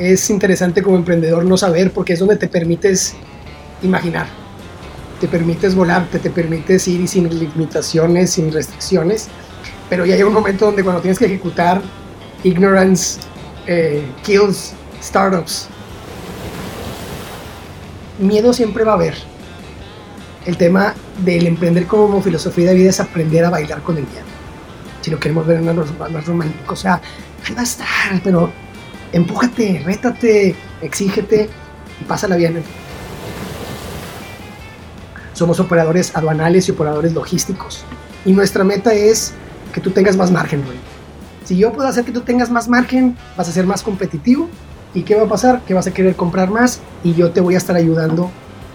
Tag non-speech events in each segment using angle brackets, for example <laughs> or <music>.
es interesante como emprendedor no saber porque es donde te permites imaginar, te permites volarte, te permites ir sin limitaciones, sin restricciones, pero ya hay un momento donde cuando tienes que ejecutar, ignorance eh, kills startups. Miedo siempre va a haber. El tema del emprender como filosofía de vida es aprender a bailar con el miedo. Si lo queremos ver en más romántico, o sea, ahí va a estar, pero empújate, rétate, exígete y pásala bien. Somos operadores aduanales y operadores logísticos. Y nuestra meta es que tú tengas más margen, güey. Si yo puedo hacer que tú tengas más margen, vas a ser más competitivo. ¿Y qué va a pasar? Que vas a querer comprar más y yo te voy a estar ayudando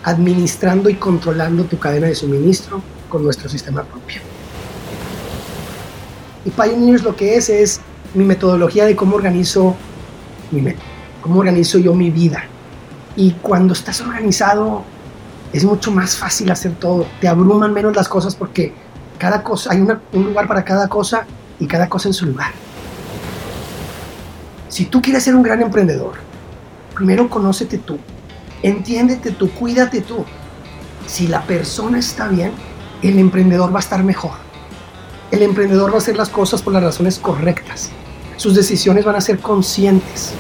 administrando y controlando tu cadena de suministro con nuestro sistema propio. Y Pioneers lo que es es mi metodología de cómo organizo cómo organizo yo mi vida. Y cuando estás organizado es mucho más fácil hacer todo, te abruman menos las cosas porque cada cosa, hay un lugar para cada cosa y cada cosa en su lugar. Si tú quieres ser un gran emprendedor, primero conócete tú, entiéndete tú, cuídate tú. Si la persona está bien, el emprendedor va a estar mejor. El emprendedor va a hacer las cosas por las razones correctas sus decisiones van a ser conscientes.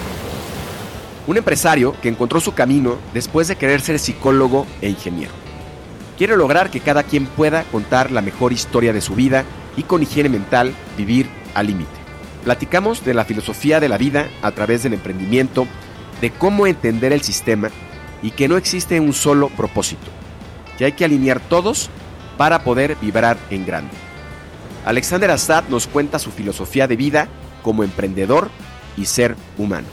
Un empresario que encontró su camino después de querer ser psicólogo e ingeniero. Quiere lograr que cada quien pueda contar la mejor historia de su vida y con higiene mental vivir al límite. Platicamos de la filosofía de la vida a través del emprendimiento, de cómo entender el sistema y que no existe un solo propósito, que hay que alinear todos para poder vibrar en grande. Alexander Assad nos cuenta su filosofía de vida como emprendedor y ser humano.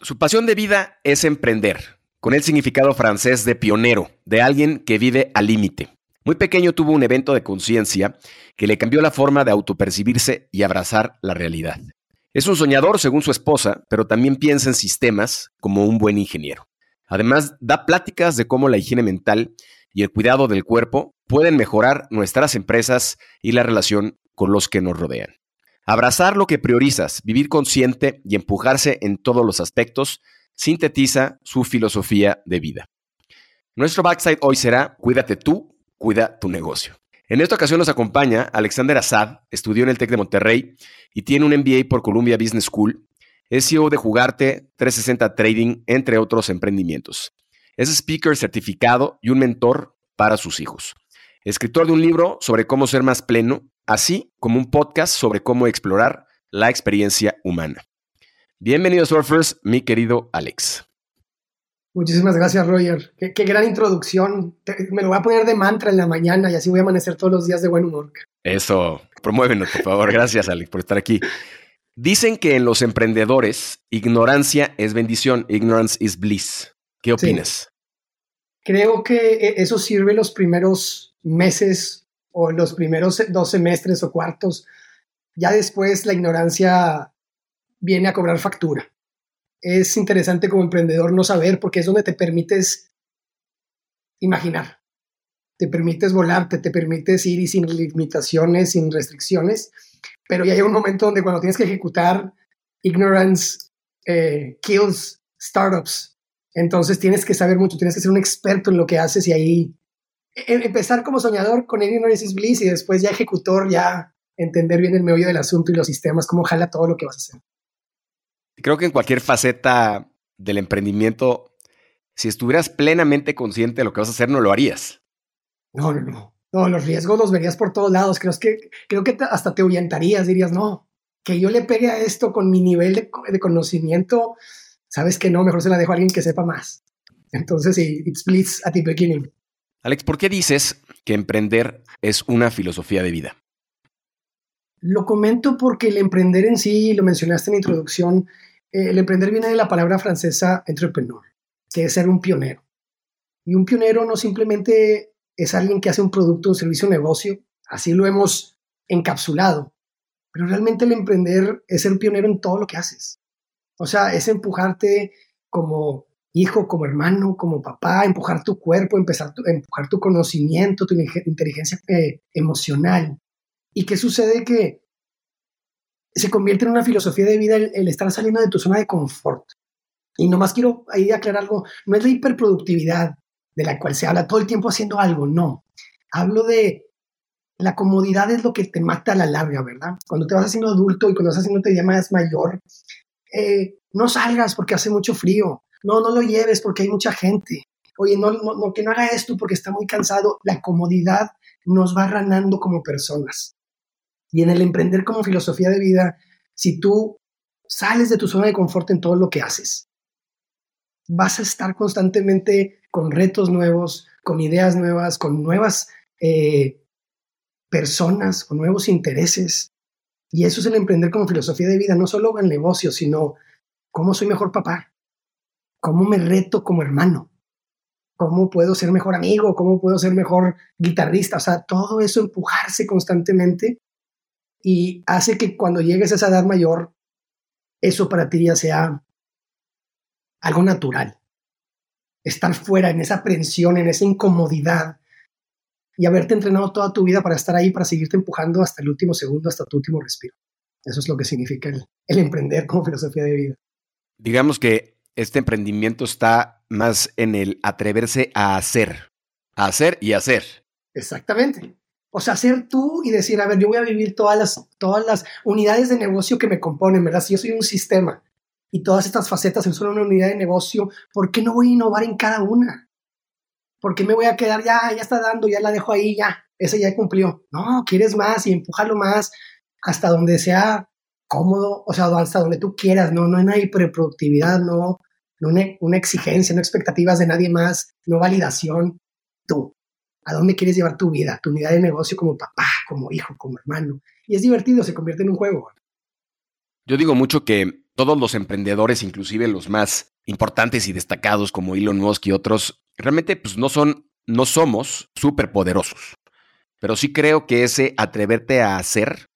Su pasión de vida es emprender, con el significado francés de pionero, de alguien que vive al límite. Muy pequeño tuvo un evento de conciencia que le cambió la forma de autopercibirse y abrazar la realidad. Es un soñador según su esposa, pero también piensa en sistemas como un buen ingeniero. Además, da pláticas de cómo la higiene mental y el cuidado del cuerpo pueden mejorar nuestras empresas y la relación con los que nos rodean. Abrazar lo que priorizas, vivir consciente y empujarse en todos los aspectos sintetiza su filosofía de vida. Nuestro backside hoy será Cuídate tú, cuida tu negocio. En esta ocasión nos acompaña Alexander Assad, estudió en el TEC de Monterrey y tiene un MBA por Columbia Business School. Es CEO de Jugarte, 360 Trading, entre otros emprendimientos. Es speaker certificado y un mentor para sus hijos. Escritor de un libro sobre cómo ser más pleno así como un podcast sobre cómo explorar la experiencia humana. Bienvenidos, surfers, mi querido Alex. Muchísimas gracias, Roger. Qué, gran introducción. me lo voy a poner de mantra en la mañana y así voy a amanecer todos los días de buen humor. Eso, promuévenos, por favor. Gracias, Alex, por estar aquí. Dicen que en los emprendedores, ignorancia es bendición, ignorance is bliss. ¿Qué opinas? Creo que e, eso sirve los primeros meses o los primeros dos semestres o cuartos, ya después la ignorancia viene a cobrar factura. Es interesante como emprendedor no saber porque es donde te permites imaginar, te permites volarte, te permites ir y sin limitaciones, sin restricciones, pero ya hay un momento donde cuando tienes que ejecutar, ignorance eh, kills startups. Entonces tienes que saber mucho, tienes que ser un experto en lo que haces y ahí empezar como soñador con Ignorance is Bliss y después ya ejecutor, ya entender bien el meollo del asunto y los sistemas, cómo jala todo lo que vas a hacer. Creo que en cualquier faceta del emprendimiento, si estuvieras plenamente consciente de lo que vas a hacer, no lo harías. No, no, no. No, los riesgos los verías por todos lados. Creo que, creo que hasta te orientarías, dirías, no, que yo le pegue a esto con mi nivel de, de conocimiento, sabes que no, mejor se la dejo a alguien que sepa más. Entonces, sí, it's bliss at the beginning. Alex, ¿por qué dices que emprender es una filosofía de vida? Lo comento porque el emprender en sí, lo mencionaste en la introducción, eh, el emprender viene de la palabra francesa entrepreneur, que es ser un pionero. Y un pionero no simplemente es alguien que hace un producto, un servicio, un negocio, así lo hemos encapsulado, pero realmente el emprender es ser pionero en todo lo que haces. O sea, es empujarte como hijo, como hermano, como papá, empujar tu cuerpo, empezar empujar tu conocimiento, tu inteligencia eh, emocional. ¿Y qué sucede? Que se convierte en una filosofía de vida el, estar saliendo de tu zona de confort. Y nomás quiero ahí aclarar algo, no es la hiperproductividad de la cual se habla todo el tiempo haciendo algo, no. Hablo de la comodidad es lo que te mata a la larga, ¿verdad? Cuando te vas haciendo adulto y cuando vas haciendo te llamas mayor, eh, no salgas porque hace mucho frío, no, no lo lleves porque hay mucha gente, oye, no, no, que no haga esto porque está muy cansado, la comodidad nos va ranando como personas. Y en el emprender como filosofía de vida, si tú sales de tu zona de confort en todo lo que haces, vas a estar constantemente con retos nuevos, con ideas nuevas, con nuevas eh, personas, con nuevos intereses. Y eso es el emprender como filosofía de vida, no solo en negocio, sino cómo soy mejor papá, cómo me reto como hermano, cómo puedo ser mejor amigo, cómo puedo ser mejor guitarrista, o sea, todo eso empujarse constantemente y hace que cuando llegues a esa edad mayor, eso para ti ya sea algo natural. Estar fuera en esa aprensión, en esa incomodidad y haberte entrenado toda tu vida para estar ahí, para seguirte empujando hasta el último segundo, hasta tu último respiro. Eso es lo que significa el, el emprender como filosofía de vida. Digamos que este emprendimiento está más en el atreverse a hacer, a hacer y hacer. Exactamente. O sea, ser tú y decir, a ver, yo voy a vivir todas las, todas las unidades de negocio que me componen, ¿verdad? Si yo soy un sistema y todas estas facetas son una unidad de negocio, ¿por qué no voy a innovar en cada una? ¿Por qué me voy a quedar, ya, ya está dando, ya la dejo ahí, ya, ese ya cumplió? No, quieres más y empujarlo más hasta donde sea cómodo, o sea, hasta donde tú quieras, no, no hay hiperproductividad, no, no una, una exigencia, no expectativas de nadie más, no validación, tú a dónde quieres llevar tu vida, tu unidad de negocio como papá, como hijo, como hermano. Y es divertido, se convierte en un juego. Yo digo mucho que todos los emprendedores, inclusive los más importantes y destacados como Elon Musk y otros, realmente pues no son, no somos súper poderosos. Pero sí creo que ese atreverte a hacer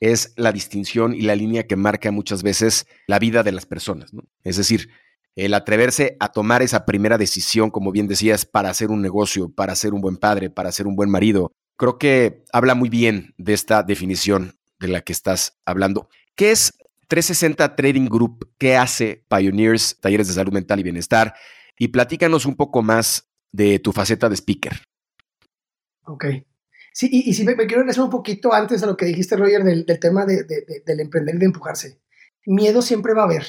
es la distinción y la línea que marca muchas veces la vida de las personas. ¿no? Es decir, el atreverse a tomar esa primera decisión, como bien decías, para hacer un negocio, para ser un buen padre, para ser un buen marido, creo que habla muy bien de esta definición de la que estás hablando. ¿Qué es 360 Trading Group? ¿Qué hace Pioneers, Talleres de Salud Mental y Bienestar? Y platícanos un poco más de tu faceta de speaker. Ok. Sí, y, si me, quiero regresar un poquito antes a lo que dijiste, Roger, del, tema del emprender y de empujarse. Miedo siempre va a haber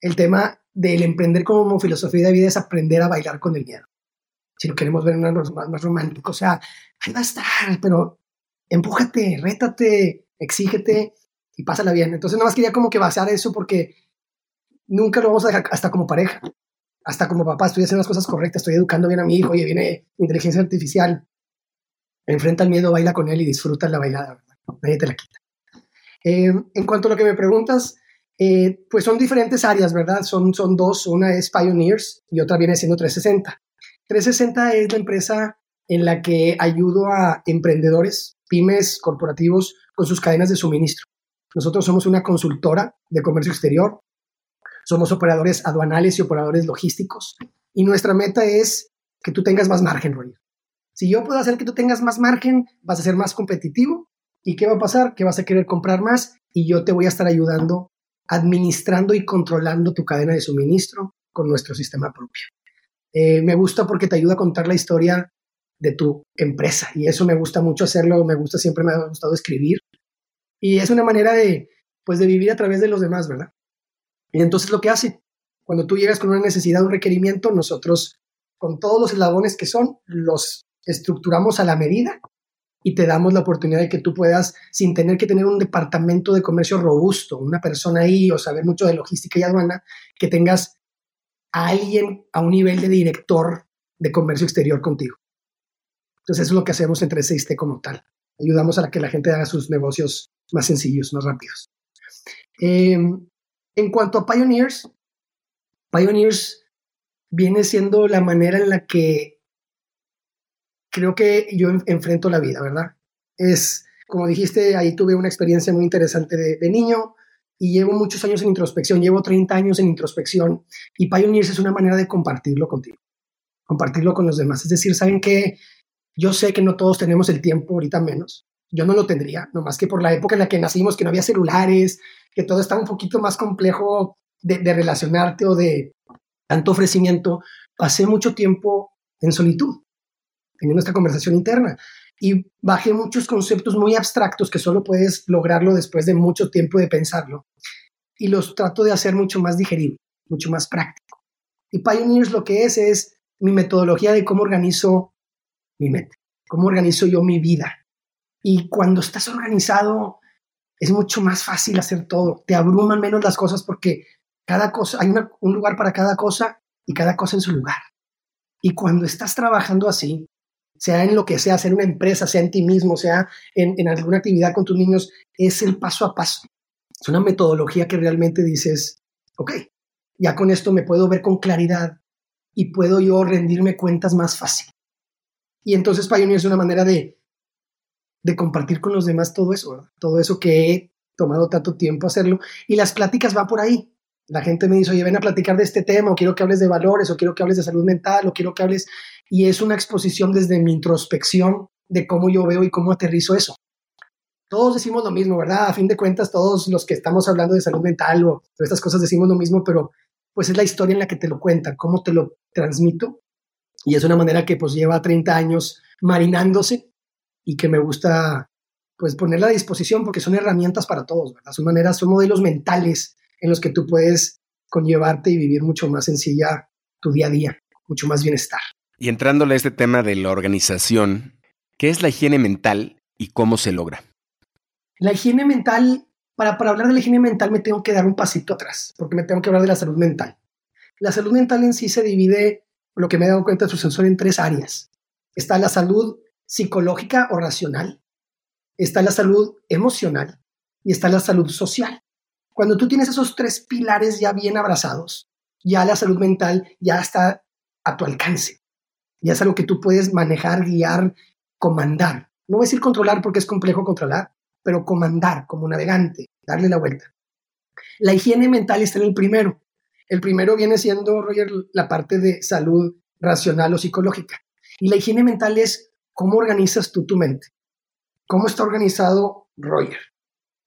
el tema del emprender como filosofía de vida es aprender a bailar con el miedo. Si lo queremos ver más, más romántico, o sea, ahí va a estar, pero empújate, rétate, exígete y pásala bien. Entonces, nada más quería como que basar eso porque nunca lo vamos a dejar hasta como pareja, hasta como papá, estoy haciendo las cosas correctas, estoy educando bien a mi hijo, oye, viene inteligencia artificial, enfrenta el miedo, baila con él y disfruta la bailada, nadie te la quita. Eh, en cuanto a lo que me preguntas, eh, pues son diferentes áreas, ¿verdad? Son, son dos, una es Pioneers y otra viene siendo 360. 360 es la empresa en la que ayudo a emprendedores, pymes, corporativos con sus cadenas de suministro. Nosotros somos una consultora de comercio exterior, somos operadores aduanales y operadores logísticos y nuestra meta es que tú tengas más margen, Roger. Si yo puedo hacer que tú tengas más margen, vas a ser más competitivo. ¿Y qué va a pasar? Que vas a querer comprar más y yo te voy a estar ayudando administrando y controlando tu cadena de suministro con nuestro sistema propio. Eh, me gusta porque te ayuda a contar la historia de tu empresa y eso me gusta mucho hacerlo, me gusta, siempre me ha gustado escribir y es una manera de, pues, de vivir a través de los demás, ¿verdad? Y entonces lo que hace, cuando tú llegas con una necesidad, un requerimiento, nosotros con todos los eslabones que son, los estructuramos a la medida y te damos la oportunidad de que tú puedas, sin tener que tener un departamento de comercio robusto, una persona ahí o saber mucho de logística y aduana, que tengas a alguien a un nivel de director de comercio exterior contigo. Entonces eso es lo que hacemos entre 6T como tal. Ayudamos a que la gente haga sus negocios más sencillos, más rápidos. Em, en cuanto a Pioneers, Pioneers viene siendo la manera en la que creo que yo enfrento la vida, ¿verdad? Es, como dijiste, ahí tuve una experiencia muy interesante de, niño y llevo muchos años en introspección, llevo 30 años en introspección y Pioneers es una manera de compartirlo contigo, compartirlo con los demás. Es decir, ¿saben qué? Yo sé que no todos tenemos el tiempo, ahorita menos. Yo no lo tendría, nomás que por la época en la que nacimos, que no había celulares, que todo estaba un poquito más complejo de, de relacionarte o de tanto ofrecimiento, pasé mucho tiempo en solitud, teniendo esta conversación interna. Y bajé muchos conceptos muy abstractos que solo puedes lograrlo después de mucho tiempo de pensarlo. Y los trato de hacer mucho más digerible, mucho más práctico. Y Pioneers lo que es es mi metodología de cómo organizo mi mente, cómo organizo yo mi vida. Y cuando estás organizado, es mucho más fácil hacer todo. Te abruman menos las cosas porque cada cosa, hay un lugar para cada cosa y cada cosa en su lugar. Y cuando estás trabajando así, sea en lo que sea, sea en una empresa, sea en ti mismo, sea en, en alguna actividad con tus niños, es el paso a paso. Es una metodología que realmente dices, ok, ya con esto me puedo ver con claridad y puedo yo rendirme cuentas más fácil. Y entonces Pioneer es una manera de, de compartir con los demás todo eso, todo eso que he tomado tanto tiempo hacerlo. Y las pláticas van por ahí. La gente me dice, oye, ven a platicar de este tema, o quiero que hables de valores, o quiero que hables de salud mental, o quiero que hables... Y es una exposición desde mi introspección de cómo yo veo y cómo aterrizo eso. Todos decimos lo mismo, ¿verdad? A fin de cuentas, todos los que estamos hablando de salud mental o de estas cosas decimos lo mismo, pero pues es la historia en la que te lo cuentan, cómo te lo transmito. Y es una manera que pues lleva 30 años marinándose y que me gusta pues ponerla a disposición porque son herramientas para todos, ¿verdad? Son maneras, son modelos mentales en los que tú puedes conllevarte y vivir mucho más sencilla tu día a día, mucho más bienestar. Y entrándole a este tema de la organización, ¿qué es la higiene mental y cómo se logra? La higiene mental, para, para hablar de la higiene mental me tengo que dar un pasito atrás, porque me tengo que hablar de la salud mental. La salud mental en sí se divide, lo que me he dado cuenta de su sensor, en tres áreas. Está la salud psicológica o racional, está la salud emocional y está la salud social. Cuando tú tienes esos tres pilares ya bien abrazados, ya la salud mental ya está a tu alcance. Ya es algo que tú puedes manejar, guiar, comandar. No voy a decir controlar porque es complejo controlar, pero comandar como navegante, darle la vuelta. La higiene mental está en el primero. El primero viene siendo, Roger, la parte de salud racional o psicológica. Y la higiene mental es cómo organizas tú tu mente. ¿Cómo está organizado Roger?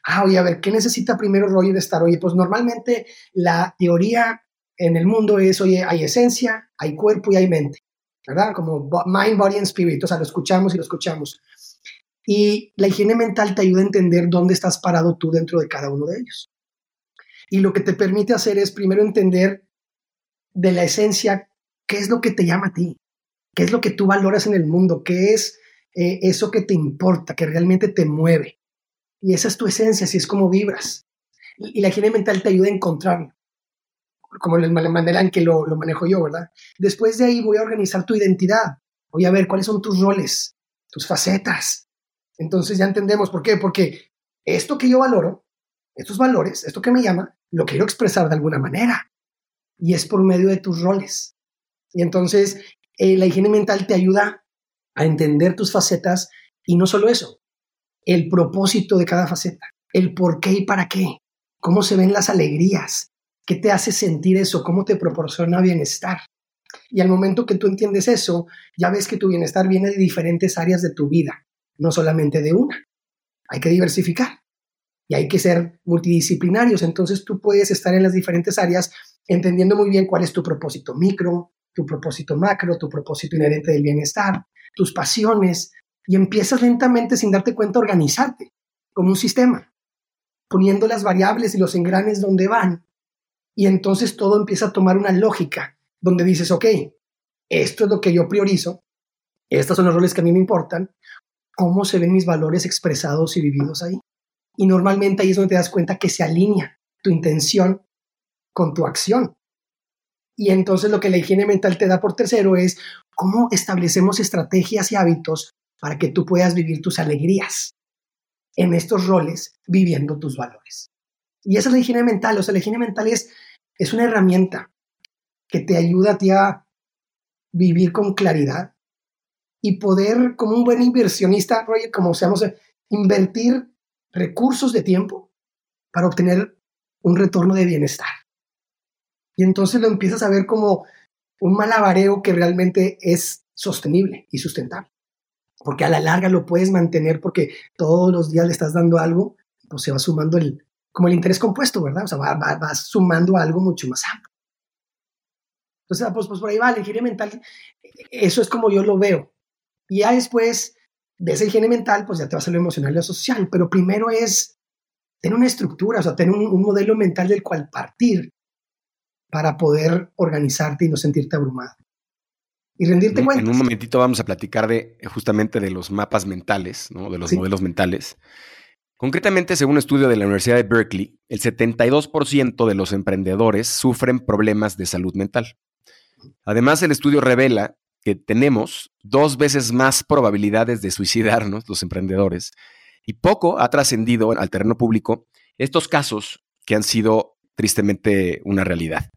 Ah, oye, a ver, ¿qué necesita primero Roger de estar? Oye, pues normalmente la teoría en el mundo es, oye, hay esencia, hay cuerpo y hay mente, ¿verdad? Como mind, body and spirit, o sea, lo escuchamos y lo escuchamos. Y la higiene mental te ayuda a entender dónde estás parado tú dentro de cada uno de ellos. Y lo que te permite hacer es primero entender de la esencia qué es lo que te llama a ti, qué es lo que tú valoras en el mundo, qué es eh, eso que te importa, que realmente te mueve. Y esa es tu esencia, así es como vibras. Y, la higiene mental te ayuda a encontrarlo, como el manera en que lo, lo manejo yo, ¿verdad? Después de ahí voy a organizar tu identidad. Voy a ver cuáles son tus roles, tus facetas. Entonces ya entendemos por qué. Porque esto que yo valoro, estos valores, esto que me llama, lo quiero expresar de alguna manera. Y es por medio de tus roles. Y entonces eh, la higiene mental te ayuda a entender tus facetas y no solo eso, el propósito de cada faceta, el por qué y para qué, cómo se ven las alegrías, qué te hace sentir eso, cómo te proporciona bienestar. Y al momento que tú entiendes eso, ya ves que tu bienestar viene de diferentes áreas de tu vida, no solamente de una. Hay que diversificar y hay que ser multidisciplinarios. Entonces tú puedes estar en las diferentes áreas entendiendo muy bien cuál es tu propósito micro, tu propósito macro, tu propósito inherente del bienestar, tus pasiones, y empiezas lentamente sin darte cuenta a organizarte como un sistema, poniendo las variables y los engranes donde van. Y entonces todo empieza a tomar una lógica donde dices, ok, esto es lo que yo priorizo, estos son los roles que a mí me importan, cómo se ven mis valores expresados y vividos ahí. Y normalmente ahí es donde te das cuenta que se alinea tu intención con tu acción. Y entonces lo que la higiene mental te da por tercero es cómo establecemos estrategias y hábitos para que tú puedas vivir tus alegrías en estos roles, viviendo tus valores. Y esa es la higiene mental. O sea, la higiene mental es, es una herramienta que te ayuda a vivir con claridad y poder, como un buen inversionista, como seamos, invertir recursos de tiempo para obtener un retorno de bienestar. Y entonces lo empiezas a ver como un malabareo que realmente es sostenible y sustentable. Porque a la larga lo puedes mantener porque todos los días le estás dando algo, pues se va sumando el, como el interés compuesto, ¿verdad? O sea, va, va, sumando algo mucho más amplio. Entonces, pues, pues por ahí va, la higiene mental, eso es como yo lo veo. Y ya después de esa higiene mental, pues ya te vas a lo emocional y lo social, pero primero es tener una estructura, o sea, tener un, modelo mental del cual partir para poder organizarte y no sentirte abrumado. Y rendirte cuenta. En un momentito vamos a platicar de justamente de los mapas mentales, ¿no? de los modelos mentales. Concretamente, según un estudio de la Universidad de Berkeley, el 72% de los emprendedores sufren problemas de salud mental. Además, el estudio revela que tenemos dos veces más probabilidades de suicidarnos, los emprendedores, y poco ha trascendido al terreno público estos casos que han sido tristemente una realidad.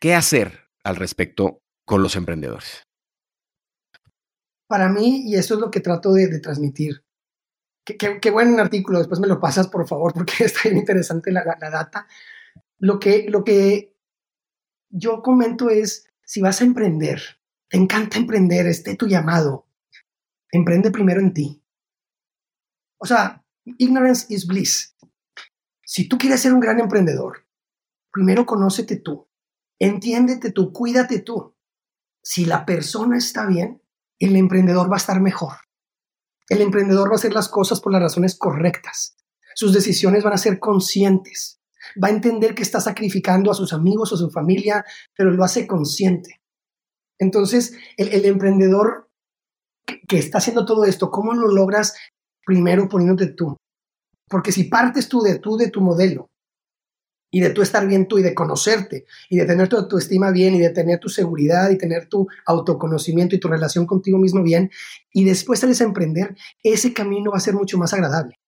¿Qué hacer al respecto con los emprendedores? Para mí, y eso es lo que trato de, transmitir, qué, buen artículo, después me lo pasas por favor, <laughs> porque está bien interesante la, la, data. Lo que, lo que yo comento es, si vas a emprender, te encanta emprender, esté tu llamado, emprende primero en ti. O sea, ignorance is bliss. Si tú quieres ser un gran emprendedor, primero conócete tú, entiéndete tú, cuídate tú. Si la persona está bien, el emprendedor va a estar mejor. El emprendedor va a hacer las cosas por las razones correctas. Sus decisiones van a ser conscientes. Va a entender que está sacrificando a sus amigos o su familia, pero lo hace consciente. Entonces, el, emprendedor que, está haciendo todo esto, ¿cómo lo logras? Primero poniéndote tú. Porque si partes tú de tú, de tu modelo, y de tú estar bien tú y de conocerte y de tener tu, tu estima bien y de tener tu seguridad y tener tu autoconocimiento y tu relación contigo mismo bien y después sales a emprender, ese camino va a ser mucho más agradable,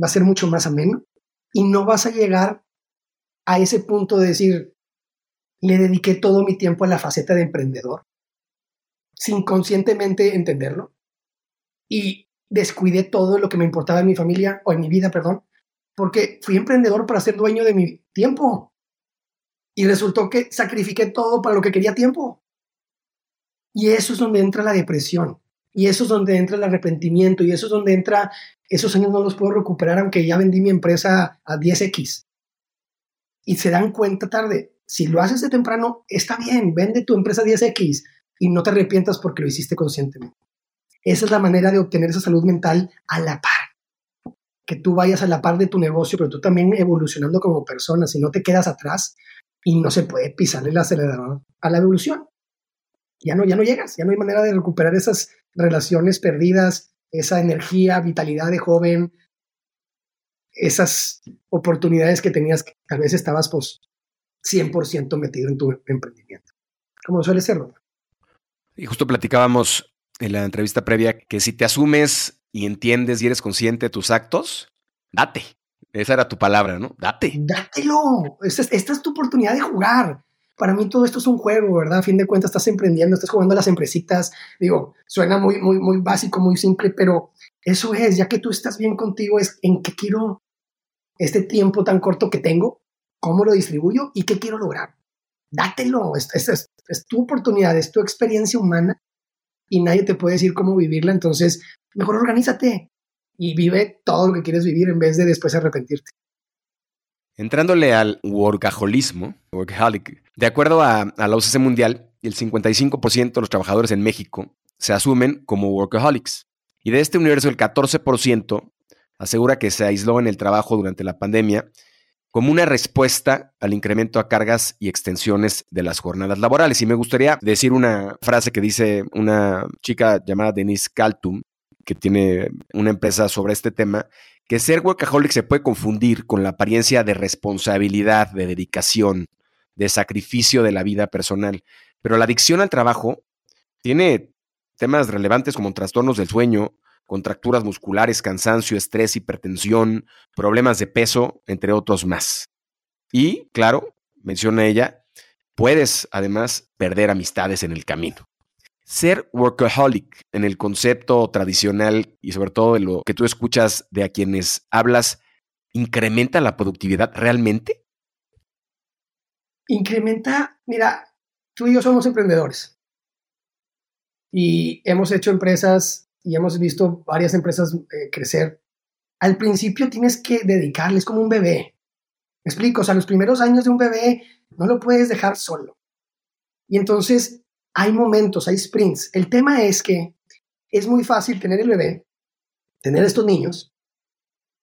va a ser mucho más ameno y no vas a llegar a ese punto de decir, le dediqué todo mi tiempo a la faceta de emprendedor sin conscientemente entenderlo y descuidé todo lo que me importaba en mi familia o en mi vida, perdón, porque fui emprendedor para ser dueño de mi tiempo y resultó que sacrifiqué todo para lo que quería tiempo. Y eso es donde entra la depresión. Y eso es donde entra el arrepentimiento. Y eso es donde entra, esos años no los puedo recuperar aunque ya vendí mi empresa a 10x. Y se dan cuenta tarde. Si lo haces de temprano, está bien, vende tu empresa a 10x y no te arrepientas porque lo hiciste conscientemente. Esa es la manera de obtener esa salud mental a la par. Que tú vayas a la par de tu negocio, pero tú también evolucionando como persona, si no te quedas atrás y no se puede pisarle el acelerador a la evolución. Ya no, ya no llegas, ya no hay manera de recuperar esas relaciones perdidas, esa energía, vitalidad de joven, esas oportunidades que tenías que tal vez estabas pues 100% metido en tu emprendimiento. Como suele serlo. Y justo platicábamos en la entrevista previa que si te asumes y entiendes y eres consciente de tus actos, date. Esa era tu palabra, ¿no? Date. Dátelo. Esta es, esta es tu oportunidad de jugar. Para mí todo esto es un juego, ¿verdad? A fin de cuentas estás emprendiendo, estás jugando a las empresitas. Digo, suena muy, muy, muy básico, muy simple, pero eso es, ya que tú estás bien contigo, es en qué quiero este tiempo tan corto que tengo, cómo lo distribuyo y qué quiero lograr dátelo, es, es, tu oportunidad, es tu experiencia humana y nadie te puede decir cómo vivirla, entonces mejor organízate y vive todo lo que quieres vivir en vez de después arrepentirte. Entrándole al workaholismo, workaholic, de acuerdo a, la OCC Mundial, el 55% de los trabajadores en México se asumen como workaholics. Y de este universo, el 14% asegura que se aisló en el trabajo durante la pandemia como una respuesta al incremento a cargas y extensiones de las jornadas laborales. Y me gustaría decir una frase que dice una chica llamada Denise Kaltum, que tiene una empresa sobre este tema, que ser workaholic se puede confundir con la apariencia de responsabilidad, de dedicación, de sacrificio de la vida personal. Pero la adicción al trabajo tiene temas relevantes como trastornos del sueño, contracturas musculares, cansancio, estrés, hipertensión, problemas de peso, entre otros más. Y, claro, menciona ella, puedes además perder amistades en el camino. Ser workaholic en el concepto tradicional y sobre todo de lo que tú escuchas de a quienes hablas, ¿incrementa la productividad realmente? Incrementa, mira, tú y yo somos emprendedores y hemos hecho empresas y hemos visto varias empresas eh, crecer. Al principio tienes que dedicarles como un bebé. ¿Me explico? O los primeros años de un bebé no lo puedes dejar solo. Y entonces hay momentos, hay sprints. El tema es que es muy fácil tener el bebé, tener estos niños,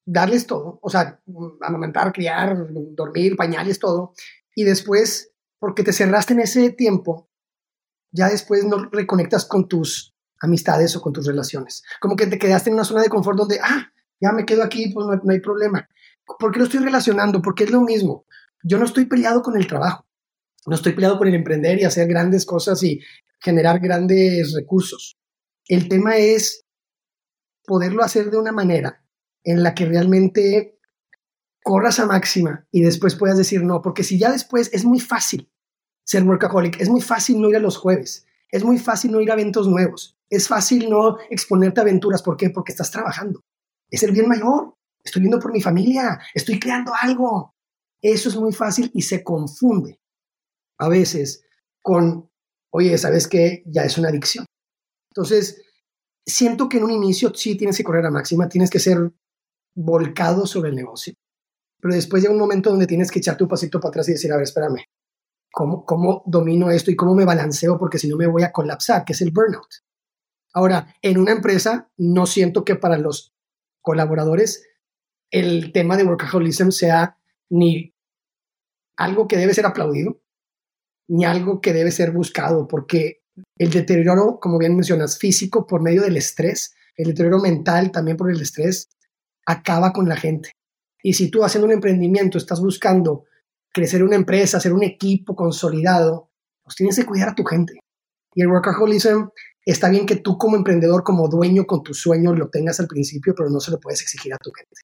darles todo, o sea, amamantar, criar, dormir, pañales, todo, y después, porque te cerraste en ese tiempo, ya después no reconectas con tus amistades o con tus relaciones. Como que te quedaste en una zona de confort donde, ah, ya me quedo aquí, pues no, no hay problema. ¿Por qué lo estoy relacionando? Porque es lo mismo. Yo no estoy peleado con el trabajo. No estoy peleado con el emprender y hacer grandes cosas y generar grandes recursos. El tema es poderlo hacer de una manera en la que realmente corras a máxima y después puedas decir no, porque si ya después es muy fácil ser workaholic, es muy fácil no ir a los jueves, es muy fácil no ir a eventos nuevos, es fácil no exponerte a aventuras, ¿por qué? Porque estás trabajando. Es el bien mayor, estoy viendo por mi familia, estoy creando algo. Eso es muy fácil y se confunde a veces con, oye, ¿sabes qué? Ya es una adicción. Entonces, siento que en un inicio sí tienes que correr a máxima, tienes que ser volcado sobre el negocio, pero después llega un momento donde tienes que echarte un pasito para atrás y decir, a ver, espérame, ¿cómo, cómo domino esto y cómo me balanceo? Porque si no me voy a colapsar, que es el burnout. Ahora, en una empresa, no siento que para los colaboradores el tema de workaholism sea ni algo que debe ser aplaudido, ni algo que debe ser buscado, porque el deterioro, como bien mencionas, físico por medio del estrés, el deterioro mental también por el estrés, acaba con la gente. Y si tú haciendo un emprendimiento estás buscando crecer una empresa, hacer un equipo consolidado, pues tienes que cuidar a tu gente. Y el workaholism está bien que tú como emprendedor, como dueño con tu sueño lo tengas al principio, pero no se lo puedes exigir a tu gente.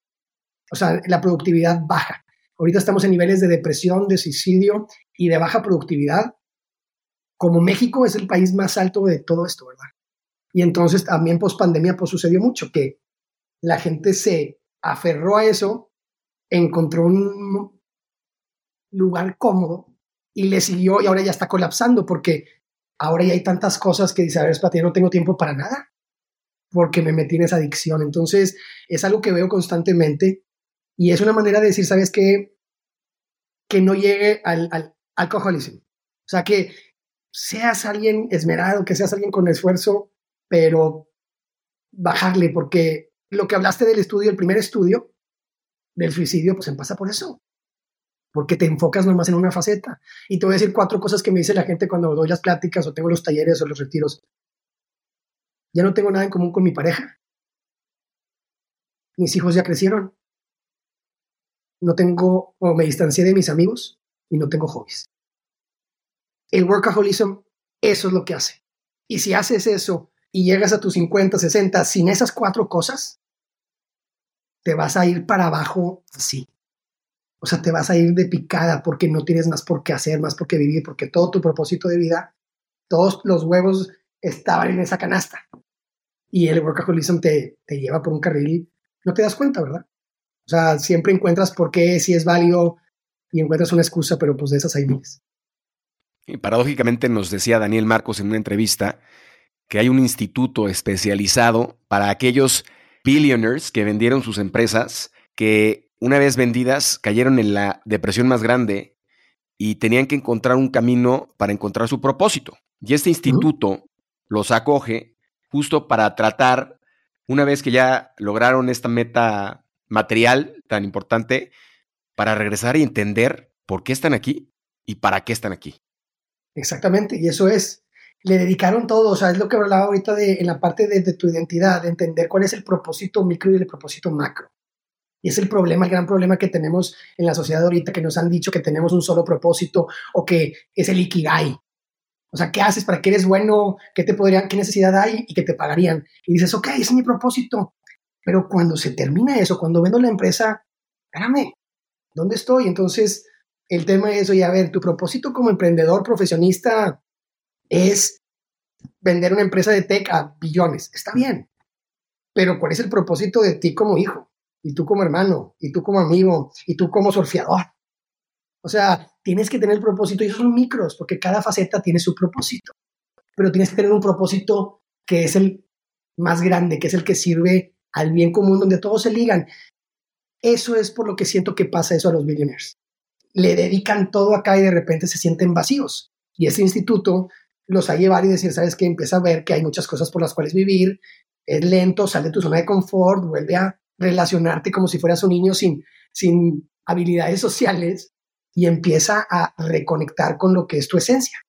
O sea, la productividad baja. Ahorita estamos en niveles de depresión, de suicidio y de baja productividad. Como México es el país más alto de todo esto, ¿verdad? Y entonces también post pandemia pues sucedió mucho que la gente se aferró a eso, encontró un lugar cómodo y le siguió y ahora ya está colapsando porque ahora ya hay tantas cosas que dice, a ver, espérate, no tengo tiempo para nada porque me metí en esa adicción. Entonces es algo que veo constantemente y es una manera de decir, ¿sabes qué? Que no llegue al, al alcoholismo. O sea, que seas alguien esmerado, que seas alguien con esfuerzo, pero bajarle, porque lo que hablaste del estudio, el primer estudio del suicidio, pues pasa por eso. Porque te enfocas nomás en una faceta. Y te voy a decir cuatro cosas que me dice la gente cuando doy las pláticas o tengo los talleres o los retiros. Ya no tengo nada en común con mi pareja. Mis hijos ya crecieron no tengo, o me distancié de mis amigos y no tengo hobbies. El workaholism, eso es lo que hace. Y si haces eso y llegas a tus 50, 60 sin esas cuatro cosas, te vas a ir para abajo así. O sea, te vas a ir de picada porque no tienes más por qué hacer, más por qué vivir, porque todo tu propósito de vida, todos los huevos estaban en esa canasta. Y el workaholism te, te lleva por un carril, no te das cuenta, ¿verdad? O sea, siempre encuentras por qué, si es válido y encuentras una excusa, pero pues de esas hay miles. Y paradójicamente nos decía Daniel Marcos en una entrevista que hay un instituto especializado para aquellos billionaires que vendieron sus empresas, que una vez vendidas cayeron en la depresión más grande y tenían que encontrar un camino para encontrar su propósito. Y este instituto los acoge justo para tratar, una vez que ya lograron esta meta material tan importante para regresar y entender por qué están aquí y para qué están aquí. Exactamente, y eso es, le dedicaron todo, o sea, es lo que hablaba ahorita de, en la parte de, tu identidad, de entender cuál es el propósito micro y el propósito macro. Y es el problema, el gran problema que tenemos en la sociedad ahorita, que nos han dicho que tenemos un solo propósito o que es el ikigai. O sea, ¿qué haces? ¿Para qué eres bueno? ¿Qué te podrían, qué necesidad hay y que te pagarían? Y dices, ok, es mi propósito. Pero cuando se termina eso, cuando vendo la empresa, espérame, ¿dónde estoy? Entonces, el tema es, oye, a ver, tu propósito como emprendedor profesionista es vender una empresa de tech a billones. Está bien. Pero ¿cuál es el propósito de ti como hijo? Y tú como hermano, y tú como amigo, y tú como surfeador. O sea, tienes que tener el propósito, y esos son micros, porque cada faceta tiene su propósito. Pero tienes que tener un propósito que es el más grande, que es el que sirve al bien común, donde todos se ligan. Eso es por lo que siento que pasa eso a los billionaires. Le dedican todo acá y de repente se sienten vacíos. Y ese instituto los ha llevado y decir, ¿sabes qué? Empieza a ver que hay muchas cosas por las cuales vivir, es lento, sale de tu zona de confort, vuelve a relacionarte como si fueras un niño sin, sin habilidades sociales y empieza a reconectar con lo que es tu esencia,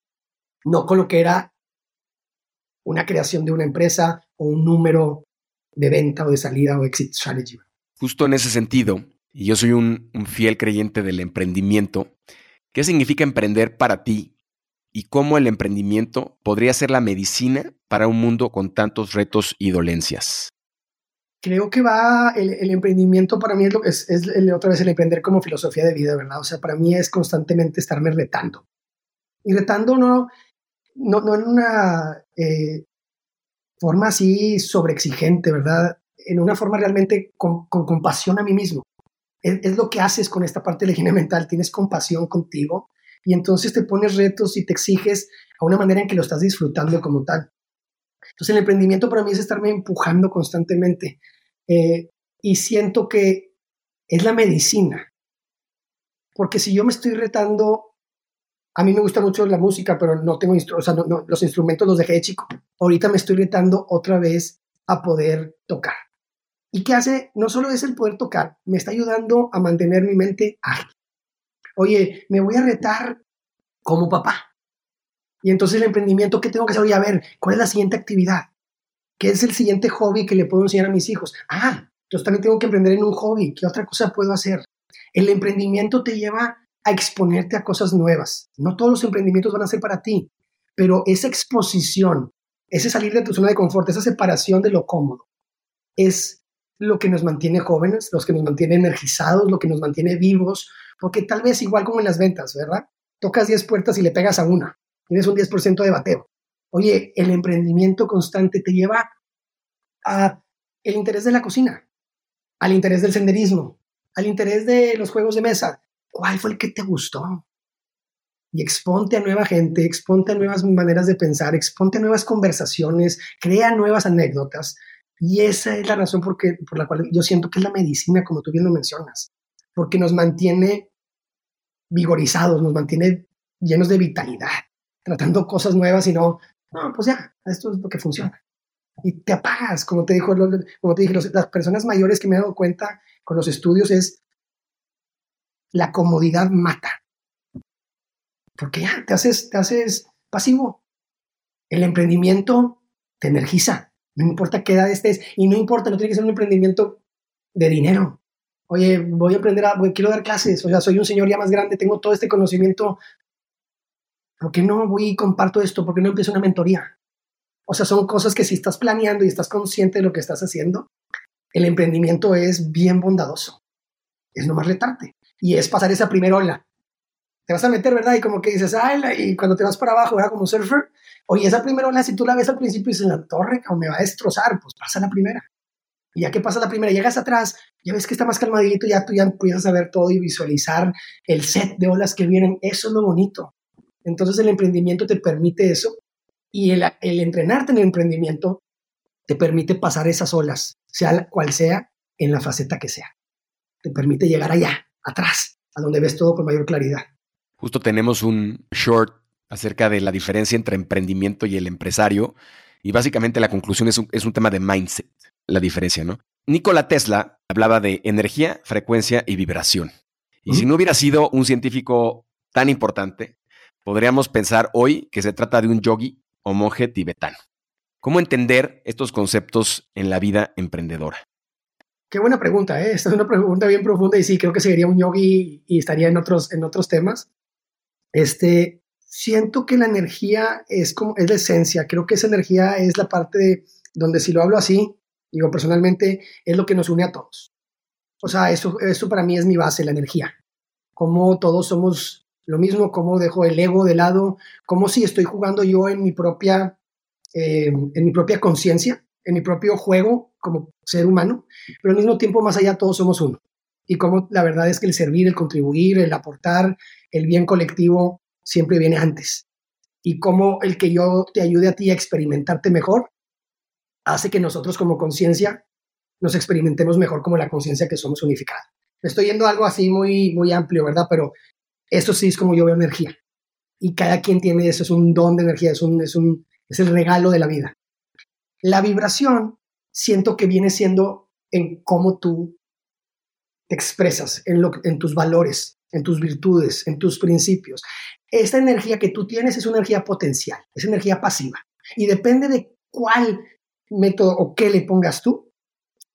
no con lo que era una creación de una empresa o un número de venta o de salida o exit strategy. Justo en ese sentido, y yo soy un, un fiel creyente del emprendimiento, ¿qué significa emprender para ti y cómo el emprendimiento podría ser la medicina para un mundo con tantos retos y dolencias? Creo que va, el, emprendimiento para mí es, lo, es, es otra vez el emprender como filosofía de vida, ¿verdad? O sea, para mí es constantemente estarme retando. Y retando no, no, no en una eh, forma así sobreexigente, ¿verdad? En una forma realmente con, compasión a mí mismo. Es, lo que haces con esta parte de la higiene mental, tienes compasión contigo y entonces te pones retos y te exiges a una manera en que lo estás disfrutando como tal. Entonces el emprendimiento para mí es estarme empujando constantemente eh, y siento que es la medicina. Porque si yo me estoy retando, a mí me gusta mucho la música, pero no tengo, o los instrumentos los dejé de chico. Ahorita me estoy retando otra vez a poder tocar. ¿Y qué hace? No solo es el poder tocar, me está ayudando a mantener mi mente ágil. Oye, me voy a retar como papá. Y entonces el emprendimiento, ¿qué tengo que hacer? Oye, a ver, ¿cuál es la siguiente actividad? ¿Qué es el siguiente hobby que le puedo enseñar a mis hijos? Ah, entonces también tengo que emprender en un hobby. ¿Qué otra cosa puedo hacer? El emprendimiento te lleva a exponerte a cosas nuevas. No todos los emprendimientos van a ser para ti, pero esa exposición, ese salir de tu zona de confort, esa separación de lo cómodo, es lo que nos mantiene jóvenes, los que nos mantiene energizados, lo que nos mantiene vivos, porque tal vez igual como en las ventas, ¿verdad? Tocas 10 puertas y le pegas a una, tienes un 10% de bateo. Oye, el emprendimiento constante te lleva a el interés de la cocina, al interés del senderismo, al interés de los juegos de mesa. ¿Cuál fue el que te gustó? Y exponte a nueva gente, exponte a nuevas maneras de pensar, exponte a nuevas conversaciones, crea nuevas anécdotas. Y esa es la razón por, por la cual yo siento que es la medicina, como tú bien lo mencionas, porque nos mantiene vigorizados, nos mantiene llenos de vitalidad, tratando cosas nuevas y no, no, pues ya, esto es lo que funciona. Y te apagas, como te, dijo, como te dije, las personas mayores que me he dado cuenta con los estudios es la comodidad mata. Porque ya te haces, te haces pasivo. El emprendimiento te energiza. No importa qué edad estés. Y no importa, no tiene que ser un emprendimiento de dinero. Oye, voy a aprender a, quiero dar clases. O sea, soy un señor ya más grande, tengo todo este conocimiento ¿por qué no voy y comparto esto? ¿Por qué no empiezo una mentoría? O sea, son cosas que si estás planeando y estás consciente de lo que estás haciendo, el emprendimiento es bien bondadoso. Es nomás retarte. Y es pasar esa primera ola. Te vas a meter, ¿verdad? Y como que dices, ay, y cuando te vas para abajo, ¿verdad? Como surfer. Oye, esa primera ola, si tú la ves al principio y dices, la torre, como me va a destrozar, pues pasa la primera. Y ya que pasa la primera, llegas atrás, ya ves que está más calmadito, ya tú ya empiezas a ver todo y visualizar el set de olas que vienen. Eso es lo bonito. Entonces el emprendimiento te permite eso y el, entrenarte en el emprendimiento te permite pasar esas olas, sea cual sea, en la faceta que sea. Te permite llegar allá, atrás, a donde ves todo con mayor claridad. Justo tenemos un short acerca de la diferencia entre emprendimiento y el empresario y básicamente la conclusión es un, es un tema de mindset, la diferencia, ¿no? Nikola Tesla hablaba de energía, frecuencia y vibración. Y si no hubiera sido un científico tan importante, podríamos pensar hoy que se trata de un yogi o monje tibetano. ¿Cómo entender estos conceptos en la vida emprendedora? Qué buena pregunta, ¿eh? <laughs> Esta es una pregunta bien profunda y sí, creo que sería un yogi y estaría en otros, en otros temas. Este, siento que la energía es como es la esencia. Creo que esa energía es la parte de, donde si lo hablo así, digo personalmente, es lo que nos une a todos. O sea, eso, eso para mí es mi base, la energía. Como todos somos lo mismo, cómo dejo el ego de lado, como si estoy jugando yo en mi propia, eh, en mi propia conciencia, en mi propio juego como ser humano, pero al mismo tiempo más allá todos somos uno. Y como la verdad es que el servir, el contribuir, el aportar, el bien colectivo siempre viene antes. Y como el que yo te ayude a ti a experimentarte mejor hace que nosotros como conciencia nos experimentemos mejor como la conciencia que somos unificada. Estoy yendo a algo así muy, muy amplio, ¿verdad? Pero eso sí es como yo veo energía. Y cada quien tiene eso, es un don de energía, es, un, es, un, es el regalo de la vida. La vibración siento que viene siendo en cómo tú te expresas, en, tus valores, en tus virtudes, en tus principios. Esta energía que tú tienes es una energía potencial, es energía pasiva. Y depende de cuál método o qué le pongas tú,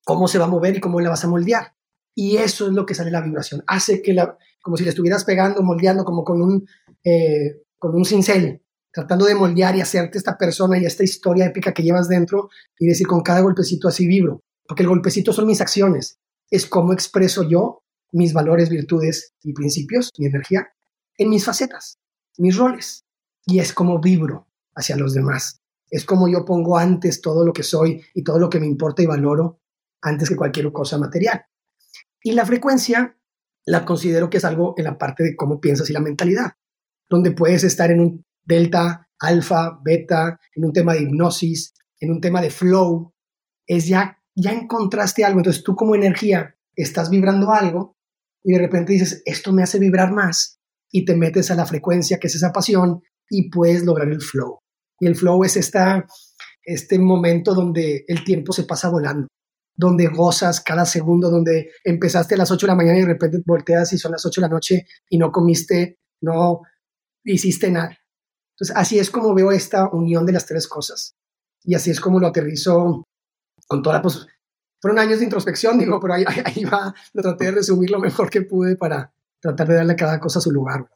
cómo se va a mover y cómo la vas a moldear. Y eso es lo que sale la vibración. Hace que la, como si le estuvieras pegando, moldeando, como con un, eh, con un cincel, tratando de moldear y hacerte esta persona y esta historia épica que llevas dentro y decir con cada golpecito así vibro. Porque el golpecito son mis acciones. Es cómo expreso yo mis valores, virtudes y principios, mi energía, en mis facetas mis roles y es como vibro hacia los demás. Es como yo pongo antes todo lo que soy y todo lo que me importa y valoro antes que cualquier cosa material. Y la frecuencia la considero que es algo en la parte de cómo piensas y la mentalidad, donde puedes estar en un delta, alfa, beta, en un tema de hipnosis, en un tema de flow, es ya, ya encontraste algo. Entonces tú como energía estás vibrando algo y de repente dices, esto me hace vibrar más y te metes a la frecuencia, que es esa pasión, y puedes lograr el flow. Y el flow es esta, este momento donde el tiempo se pasa volando, donde gozas cada segundo, donde empezaste a las 8 de la mañana y de repente volteas y son las 8 de la noche y no comiste, no hiciste nada. Entonces, así es como veo esta unión de las tres cosas. Y así es como lo aterrizo con toda la... Pues, fueron años de introspección, digo, pero ahí, ahí va, lo traté de resumir lo mejor que pude para, tratar de darle a cada cosa su lugar.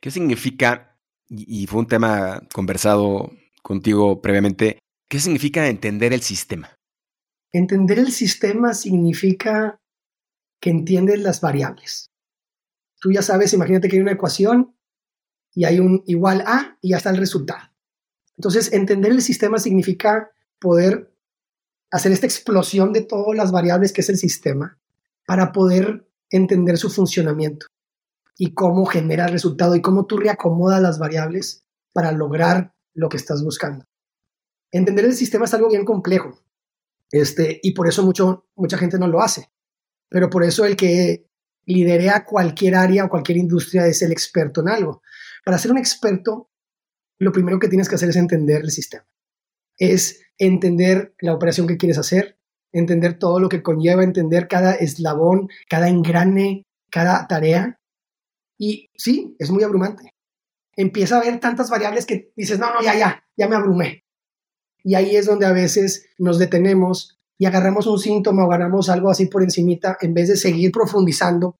¿Qué significa, y fue un tema conversado contigo previamente, qué significa entender el sistema? Entender el sistema significa que entiendes las variables. Tú ya sabes, imagínate que hay una ecuación y hay un igual a y ya está el resultado. Entonces, entender el sistema significa poder hacer esta explosión de todas las variables que es el sistema para poder entender su funcionamiento y cómo genera el resultado y cómo tú reacomodas las variables para lograr lo que estás buscando. Entender el sistema es algo bien complejo este, y por eso mucho, mucha gente no lo hace. Pero por eso el que liderea cualquier área o cualquier industria es el experto en algo. Para ser un experto, lo primero que tienes que hacer es entender el sistema. Es entender la operación que quieres hacer, entender todo lo que conlleva, entender cada eslabón, cada engrane, cada tarea. Y sí, es muy abrumante. Empieza a ver tantas variables que dices, no, no, ya, ya, ya me abrumé. Y ahí es donde a veces nos detenemos y agarramos un síntoma o agarramos algo así por encimita en vez de seguir profundizando.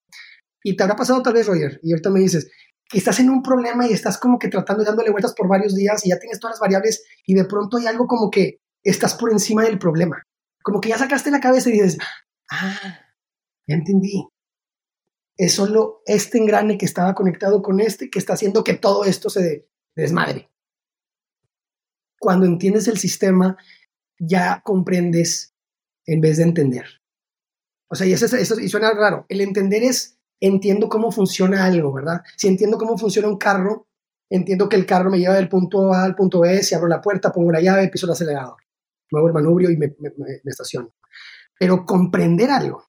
Y te habrá pasado tal vez, Roger, y ahorita me dices estás en un problema y estás como que tratando y dándole vueltas por varios días y ya tienes todas las variables y de pronto hay algo como que estás por encima del problema como que ya sacaste la cabeza y dices, ah, ya entendí. Es solo este engrane que estaba conectado con este que está haciendo que todo esto se desmadre. Cuando entiendes el sistema, ya comprendes en vez de entender. O sea, y eso, eso y suena raro. El entender es entiendo cómo funciona algo, ¿verdad? Si entiendo cómo funciona un carro, entiendo que el carro me lleva del punto A al punto B, si abro la puerta, pongo la llave, piso el acelerador muevo el manubrio y me, estaciono. Pero comprender algo,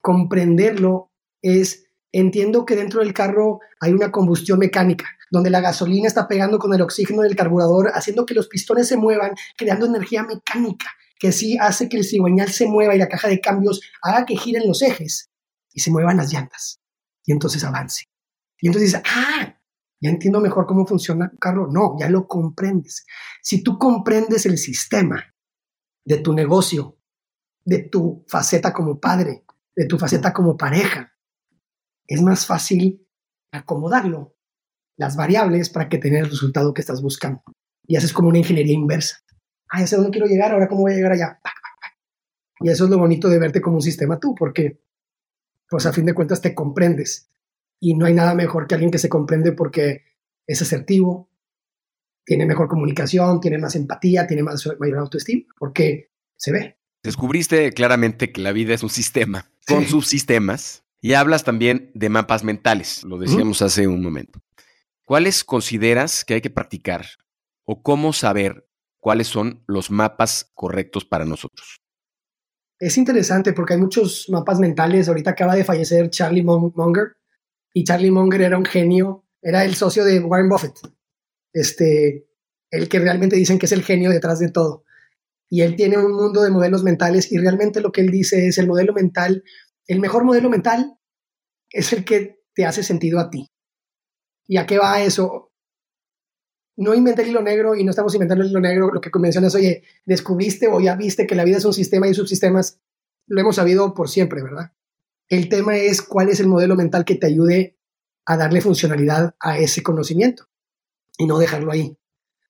comprenderlo es, entiendo que dentro del carro hay una combustión mecánica, donde la gasolina está pegando con el oxígeno del carburador, haciendo que los pistones se muevan, creando energía mecánica, que sí hace que el cigüeñal se mueva y la caja de cambios haga que giren los ejes y se muevan las llantas. Y entonces avance. Y entonces dice, ah, ya entiendo mejor cómo funciona un carro. No, ya lo comprendes. Si tú comprendes el sistema de tu negocio, de tu faceta como padre, de tu faceta como pareja, es más fácil acomodarlo las variables para que tengas el resultado que estás buscando. Y haces como una ingeniería inversa. Ah, ya sé dónde quiero llegar, ahora cómo voy a llegar allá. Y eso es lo bonito de verte como un sistema tú, porque pues a fin de cuentas te comprendes. Y no hay nada mejor que alguien que se comprende porque es asertivo, tiene mejor comunicación, tiene más empatía, tiene más, mayor autoestima, porque se ve. Descubriste claramente que la vida es un sistema con subsistemas y hablas también de mapas mentales, lo decíamos hace un momento. ¿Cuáles consideras que hay que practicar o cómo saber cuáles son los mapas correctos para nosotros? Es interesante porque hay muchos mapas mentales. Ahorita acaba de fallecer Charlie Munger y Charlie Munger era un genio, era el socio de Warren Buffett, este, el que realmente dicen que es el genio detrás de todo. Y él tiene un mundo de modelos mentales y realmente lo que él dice es el modelo mental, el mejor modelo mental es el que te hace sentido a ti. ¿Y a qué va eso? No inventé el hilo negro y no estamos inventando el hilo negro. Lo que mencionas, oye, descubriste o ya viste que la vida es un sistema y subsistemas. Lo hemos sabido por siempre, ¿verdad? El tema es cuál es el modelo mental que te ayude a darle funcionalidad a ese conocimiento y no dejarlo ahí.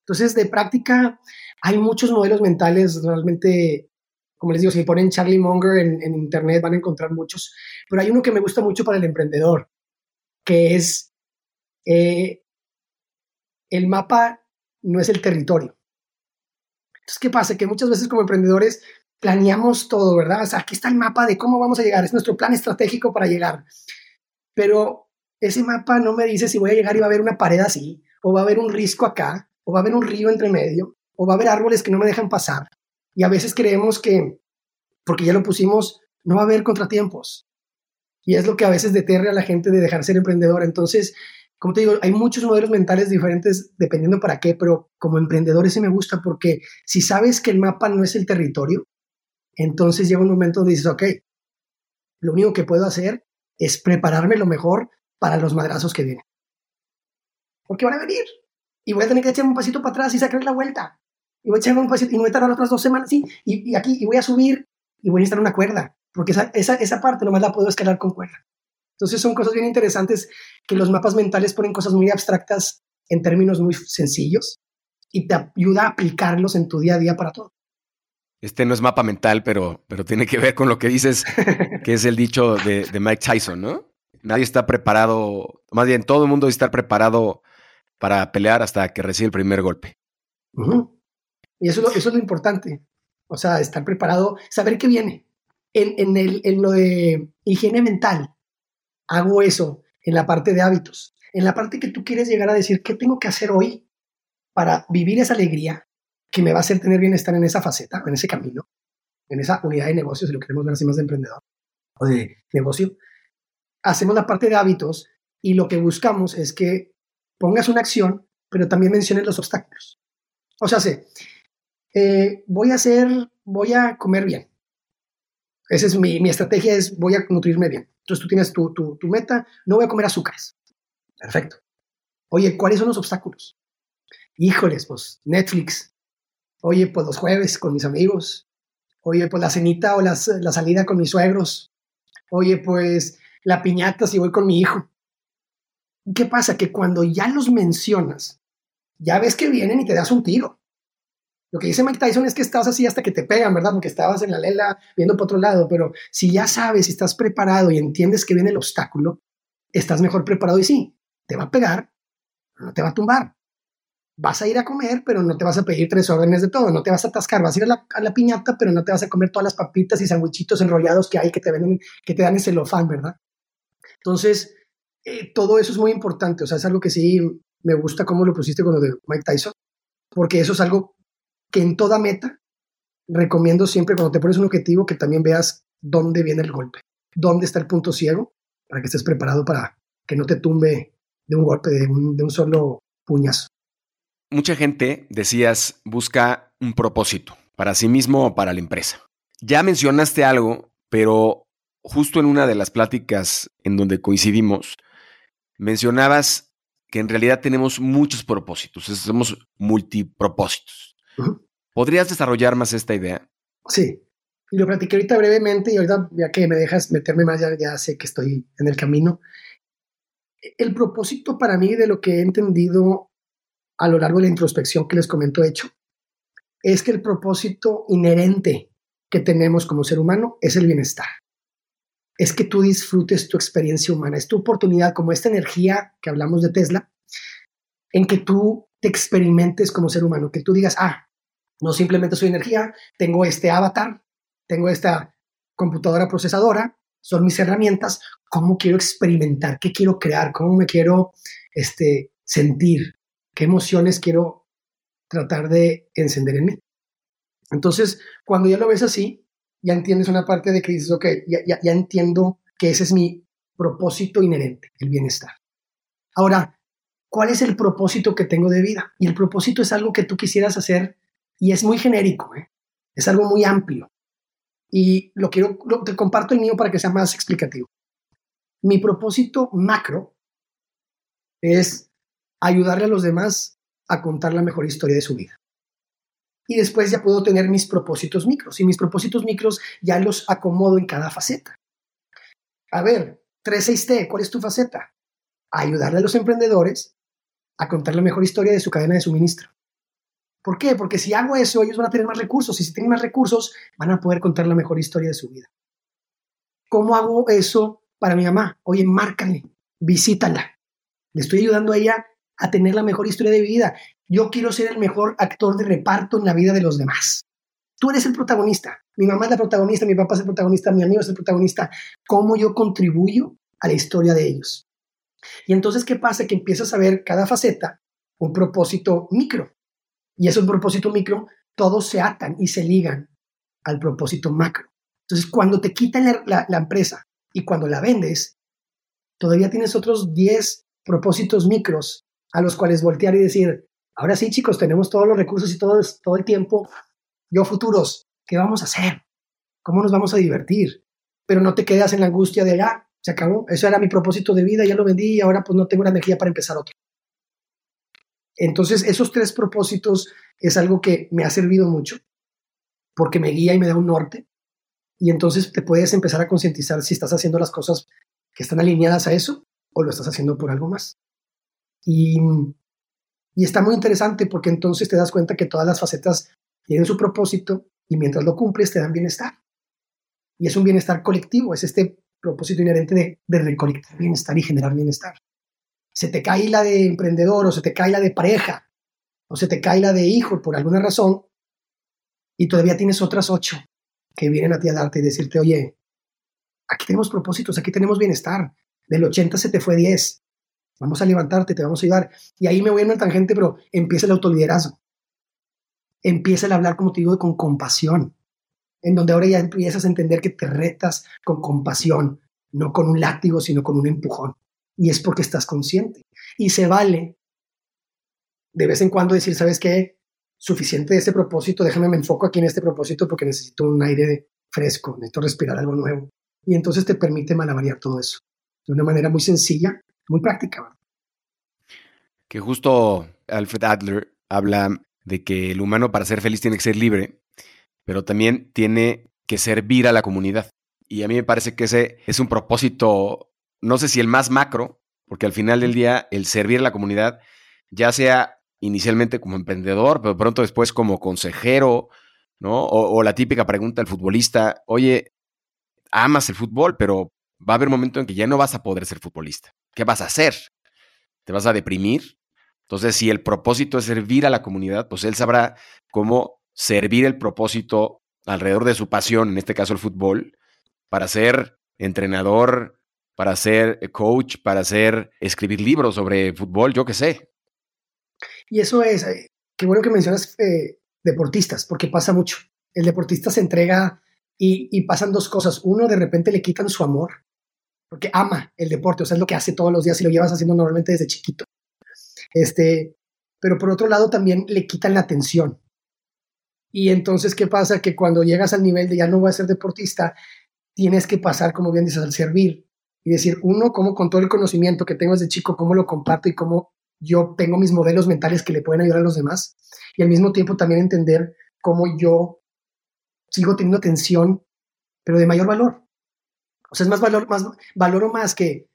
Entonces, de práctica, hay muchos modelos mentales realmente, como les digo, si ponen Charlie Munger en, internet van a encontrar muchos, pero hay uno que me gusta mucho para el emprendedor, que es eh, el mapa no es el territorio. Entonces, ¿qué pasa? Que muchas veces como emprendedores planeamos todo, ¿verdad? O sea, aquí está el mapa de cómo vamos a llegar, es nuestro plan estratégico para llegar. Pero ese mapa no me dice si voy a llegar y va a haber una pared así, o va a haber un risco acá, o va a haber un río entre medio, o va a haber árboles que no me dejan pasar. Y a veces creemos que, porque ya lo pusimos, no va a haber contratiempos. Y es lo que a veces deterre a la gente de dejar ser emprendedor. Entonces, como te digo, hay muchos modelos mentales diferentes dependiendo para qué, pero como emprendedor ese me gusta porque si sabes que el mapa no es el territorio, entonces llega un momento donde dices, ok, lo único que puedo hacer es prepararme lo mejor para los madrazos que vienen. Porque van a venir. Y voy a tener que echar un pasito para atrás y sacar la vuelta. Y voy a echar un pasito y me voy a tardar otras dos semanas, sí, y, aquí, y voy a subir y voy a en una cuerda. Porque esa, esa, esa parte nomás la puedo escalar con cuerda. Entonces son cosas bien interesantes que los mapas mentales ponen cosas muy abstractas en términos muy sencillos y te ayuda a aplicarlos en tu día a día para todo. Este no es mapa mental, pero, pero tiene que ver con lo que dices, <laughs> que es el dicho de, Mike Tyson, ¿no? Nadie está preparado, más bien todo el mundo está preparado para pelear hasta que recibe el primer golpe. Y eso, eso es lo importante. O sea, estar preparado, saber qué viene. En, en, el, en lo de higiene mental, hago eso en la parte de hábitos, en la parte que tú quieres llegar a decir, ¿qué tengo que hacer hoy para vivir esa alegría que me va a hacer tener bienestar en esa faceta, en ese camino, en esa unidad de negocios, si lo queremos ver así más de emprendedor o de negocio? Hacemos la parte de hábitos y lo que buscamos es que pongas una acción, pero también menciones los obstáculos. O sea, sé, eh, voy a hacer, voy a comer bien. Esa es mi, mi estrategia, es voy a nutrirme bien. Entonces tú tienes tu, tu, meta, no voy a comer azúcares. Perfecto. Oye, ¿cuáles son los obstáculos? Híjoles, pues Netflix. Oye, pues los jueves con mis amigos. Oye, pues la cenita o la salida con mis suegros. Oye, pues la piñata si voy con mi hijo. ¿Qué pasa? Que cuando ya los mencionas, ya ves que vienen y te das un tiro. Lo que dice Mike Tyson es que estás así hasta que te pegan, ¿verdad? Porque estabas en la lela viendo por otro lado, pero si ya sabes, si estás preparado y entiendes que viene el obstáculo, estás mejor preparado y sí, te va a pegar, no te va a tumbar. Vas a ir a comer, pero no te vas a pedir tres órdenes de todo, no te vas a atascar, vas a ir a la, piñata, pero no te vas a comer todas las papitas y sandwichitos enrollados que hay que te venden, que te dan ese celofán, ¿verdad? Entonces, eh, todo eso es muy importante, o sea, es algo que sí me gusta cómo lo pusiste con lo de Mike Tyson, porque eso es algo que en toda meta recomiendo siempre cuando te pones un objetivo que también veas dónde viene el golpe, dónde está el punto ciego, para que estés preparado para que no te tumbe de un golpe, de un, solo puñazo. Mucha gente, decías, busca un propósito para sí mismo o para la empresa. Ya mencionaste algo, pero justo en una de las pláticas en donde coincidimos, mencionabas que en realidad tenemos muchos propósitos, somos multipropósitos. ¿Podrías desarrollar más esta idea? Sí, lo platiqué ahorita brevemente y ahorita ya que me dejas meterme más, ya, ya sé que estoy en el camino. El propósito para mí de lo que he entendido a lo largo de la introspección que les comento hecho, es que el propósito inherente que tenemos como ser humano es el bienestar. Es que tú disfrutes tu experiencia humana, es tu oportunidad, como esta energía que hablamos de Tesla, en que tú te experimentes como ser humano, que tú digas, ah, no simplemente soy energía, tengo este avatar, tengo esta computadora procesadora, son mis herramientas, cómo quiero experimentar, qué quiero crear, cómo me quiero este, sentir, qué emociones quiero tratar de encender en mí. Entonces, cuando ya lo ves así, ya entiendes una parte de que dices, ok, ya, ya entiendo que ese es mi propósito inherente, el bienestar. Ahora, ¿cuál es el propósito que tengo de vida? Y el propósito es algo que tú quisieras hacer y es muy genérico, ¿eh? es algo muy amplio. Y lo quiero, te comparto el mío para que sea más explicativo. Mi propósito macro es ayudarle a los demás a contar la mejor historia de su vida. Y después ya puedo tener mis propósitos micros. Y mis propósitos micros ya los acomodo en cada faceta. A ver, 36T, ¿cuál es tu faceta? Ayudarle a los emprendedores a contar la mejor historia de su cadena de suministro. ¿Por qué? Porque si hago eso, ellos van a tener más recursos y si tienen más recursos, van a poder contar la mejor historia de su vida. ¿Cómo hago eso para mi mamá? Oye, márcale, visítala. Le estoy ayudando a ella a tener la mejor historia de vida. Yo quiero ser el mejor actor de reparto en la vida de los demás. Tú eres el protagonista. Mi mamá es la protagonista, mi papá es el protagonista, mi amigo es el protagonista. ¿Cómo yo contribuyo a la historia de ellos? Y entonces, ¿qué pasa? Que empiezas a ver cada faceta un propósito micro. Y es un propósito micro, todos se atan y se ligan al propósito macro. Entonces, cuando te quitan la, empresa y cuando la vendes, todavía tienes otros 10 propósitos micros a los cuales voltear y decir, ahora sí chicos, tenemos todos los recursos y todo, todo el tiempo, yo futuros, ¿qué vamos a hacer? ¿Cómo nos vamos a divertir? Pero no te quedas en la angustia de, ya, se acabó, eso era mi propósito de vida, ya lo vendí y ahora pues no tengo la energía para empezar otro. Entonces, esos tres propósitos es algo que me ha servido mucho porque me guía y me da un norte. Y entonces te puedes empezar a concientizar si estás haciendo las cosas que están alineadas a eso o lo estás haciendo por algo más. Y, está muy interesante porque entonces te das cuenta que todas las facetas tienen su propósito y mientras lo cumples te dan bienestar. Y es un bienestar colectivo, es este propósito inherente de recolectar bienestar y generar bienestar se te cae la de emprendedor o se te cae la de pareja o se te cae la de hijo por alguna razón y todavía tienes otras ocho que vienen a ti a darte y decirte, oye, aquí tenemos propósitos, aquí tenemos bienestar, del 80 se te fue 10, vamos a levantarte, te vamos a ayudar. Y ahí me voy en una tangente, pero empieza el autoliderazgo. Empieza el hablar, como te digo, con compasión, en donde ahora ya empiezas a entender que te retas con compasión, no con un látigo, sino con un empujón y es porque estás consciente. Y se vale de vez en cuando decir, ¿sabes qué? Suficiente de este propósito, déjame me enfoco aquí en este propósito porque necesito un aire fresco, necesito respirar algo nuevo. Y entonces te permite malabarear todo eso de una manera muy sencilla, muy práctica. Que justo Alfred Adler habla de que el humano para ser feliz tiene que ser libre, pero también tiene que servir a la comunidad. Y a mí me parece que ese es un propósito no sé si el más macro, porque al final del día el servir a la comunidad, ya sea inicialmente como emprendedor, pero pronto después como consejero, ¿no? O, la típica pregunta del futbolista, oye, amas el fútbol, pero va a haber un momento en que ya no vas a poder ser futbolista. ¿Qué vas a hacer? ¿Te vas a deprimir? Entonces, si el propósito es servir a la comunidad, pues él sabrá cómo servir el propósito alrededor de su pasión, en este caso el fútbol, para ser entrenador, para ser coach, para hacer, escribir libros sobre fútbol, yo qué sé. Y eso es, eh, qué bueno que mencionas eh, deportistas, porque pasa mucho. El deportista se entrega y, y, pasan dos cosas. Uno, de repente le quitan su amor, porque ama el deporte, o sea, es lo que hace todos los días y lo llevas haciendo normalmente desde chiquito. Este, pero por otro lado también le quitan la atención. Y entonces, ¿qué pasa? Que cuando llegas al nivel de ya no voy a ser deportista, tienes que pasar, como bien dices, al servir y decir, uno, cómo con todo el conocimiento que tengo desde chico, cómo lo comparto y cómo yo tengo mis modelos mentales que le pueden ayudar a los demás. Y al mismo tiempo también entender cómo yo sigo teniendo atención, pero de mayor valor. O sea, es más valor, más, valoro más que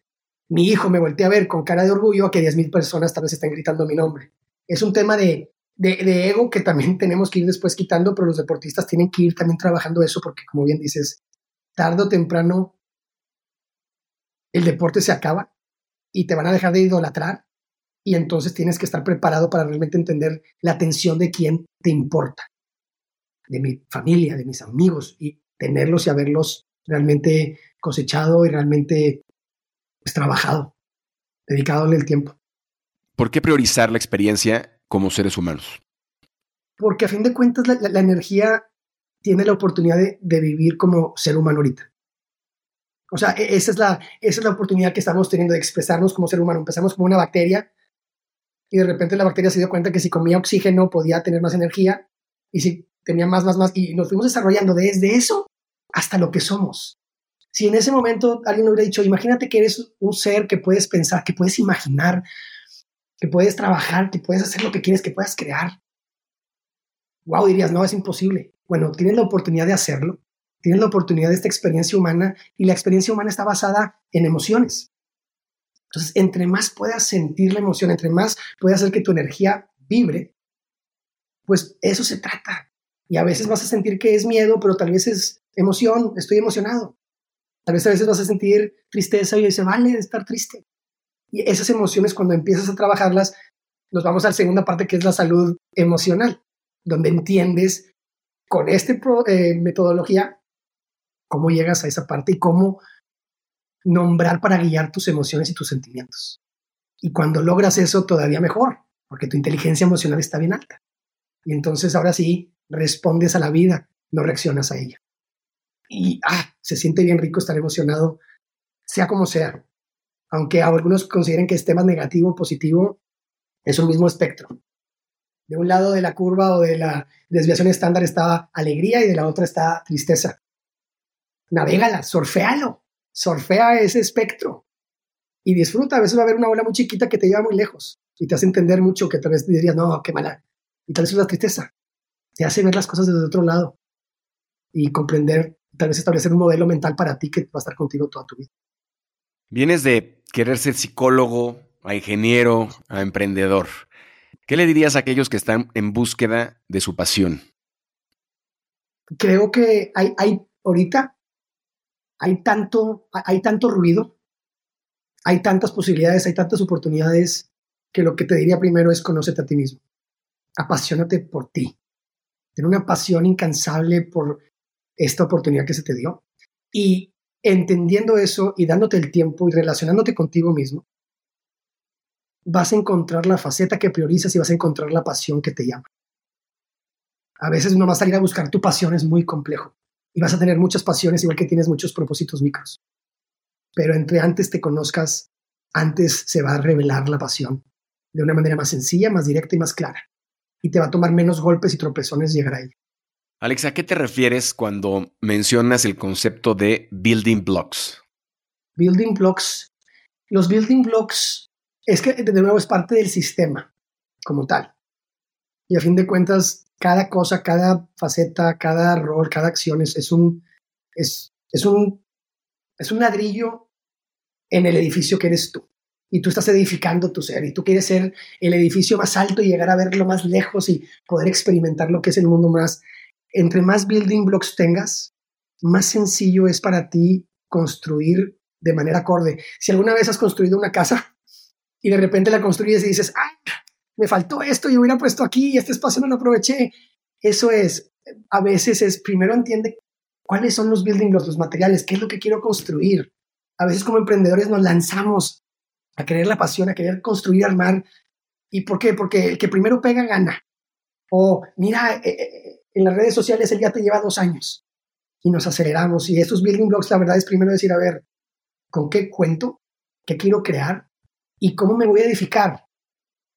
mi hijo me voltea a ver con cara de orgullo a que 10.000 personas tal vez están gritando mi nombre. Es un tema de, de, ego que también <laughs> tenemos que ir después quitando, pero los deportistas tienen que ir también trabajando eso porque, como bien dices, tarde o temprano el deporte se acaba y te van a dejar de idolatrar y entonces tienes que estar preparado para realmente entender la atención de quién te importa, de mi familia, de mis amigos y tenerlos y haberlos realmente cosechado y realmente pues, trabajado, dedicado el tiempo. ¿Por qué priorizar la experiencia como seres humanos? Porque a fin de cuentas la, energía tiene la oportunidad de, vivir como ser humano ahorita. O sea, e, esa es, la, esa es la oportunidad que estamos teniendo de expresarnos como ser humano. Empezamos como una bacteria y de repente la bacteria se dio cuenta que si comía oxígeno podía tener más energía y si tenía más, más, más, y nos fuimos desarrollando desde eso hasta lo que somos. Si en ese momento alguien hubiera dicho, imagínate que eres un ser que puedes pensar, que puedes imaginar, que puedes trabajar, que puedes hacer lo que quieres, que puedas crear. Wow, dirías, no, es imposible. Bueno, tienes la oportunidad de hacerlo, tienes la oportunidad de esta experiencia humana y la experiencia humana está basada en emociones. Entonces, entre más puedas sentir la emoción, entre más puedas hacer que tu energía vibre, pues eso se trata. Y a veces vas a sentir que es miedo, pero tal vez es emoción, estoy emocionado. Tal vez a veces vas a sentir tristeza y se vale estar triste. Y esas emociones, cuando empiezas a trabajarlas, nos vamos a la segunda parte que es la salud emocional, donde entiendes con esta eh, metodología cómo llegas a esa parte y cómo nombrar para guiar tus emociones y tus sentimientos. Y cuando logras eso, todavía mejor, porque tu inteligencia emocional está bien alta. Y entonces ahora sí respondes a la vida, no reaccionas a ella y ah, se siente bien rico estar emocionado, sea como sea. Aunque algunos consideren que este tema negativo o positivo, es un mismo espectro. De un lado de la curva o de la desviación estándar está alegría y de la otra está tristeza. Navégala, surfealo, surfea ese espectro y disfruta. A veces va a haber una ola muy chiquita que te lleva muy lejos y te hace entender mucho que tal vez dirías, no, qué mala. Y tal vez es la tristeza. Te hace ver las cosas desde otro lado y comprender tal vez establecer un modelo mental para ti que va a estar contigo toda tu vida. Vienes de querer ser psicólogo, a ingeniero, a emprendedor. ¿Qué le dirías a aquellos que están en búsqueda de su pasión? Creo que hay, hay ahorita hay tanto, hay tanto ruido, hay tantas posibilidades, hay tantas oportunidades que lo que te diría primero es conócete a ti mismo. Apasionate por ti. Ten una pasión incansable por esta oportunidad que se te dio. Y entendiendo eso y dándote el tiempo y relacionándote contigo mismo, vas a encontrar la faceta que priorizas y vas a encontrar la pasión que te llama. A veces a salir a buscar tu pasión, es muy complejo. Y vas a tener muchas pasiones igual que tienes muchos propósitos micros. Pero entre antes te conozcas, antes se va a revelar la pasión de una manera más sencilla, más directa y más clara. Y te va a tomar menos golpes y tropezones llegar a ella. Alex, ¿a qué te refieres cuando mencionas el concepto de building blocks? Building blocks. Los building blocks es que de nuevo es parte del sistema como tal. Y a fin de cuentas, cada cosa, cada faceta, cada rol, cada acción es, un, es, es, un, es un ladrillo en el edificio que eres tú. Y tú estás edificando tu ser y tú quieres ser el edificio más alto y llegar a verlo más lejos y poder experimentar lo que es el mundo más entre más building blocks tengas, más sencillo es para ti construir de manera acorde. Si alguna vez has construido una casa y de repente la construyes y dices, ¡ay! Me faltó esto y hubiera puesto aquí y este espacio no lo aproveché. Eso es, a veces es, primero entiende cuáles son los building blocks, los materiales, qué es lo que quiero construir. A veces como emprendedores nos lanzamos a querer la pasión, a querer construir, armar. ¿Y por qué? Porque el que primero pega gana. O mira, eh, eh, en las redes sociales él ya te lleva dos años y nos aceleramos. Y estos building blocks, la verdad es primero decir, a ver, ¿con qué cuento? ¿Qué quiero crear? ¿Y cómo me voy a edificar?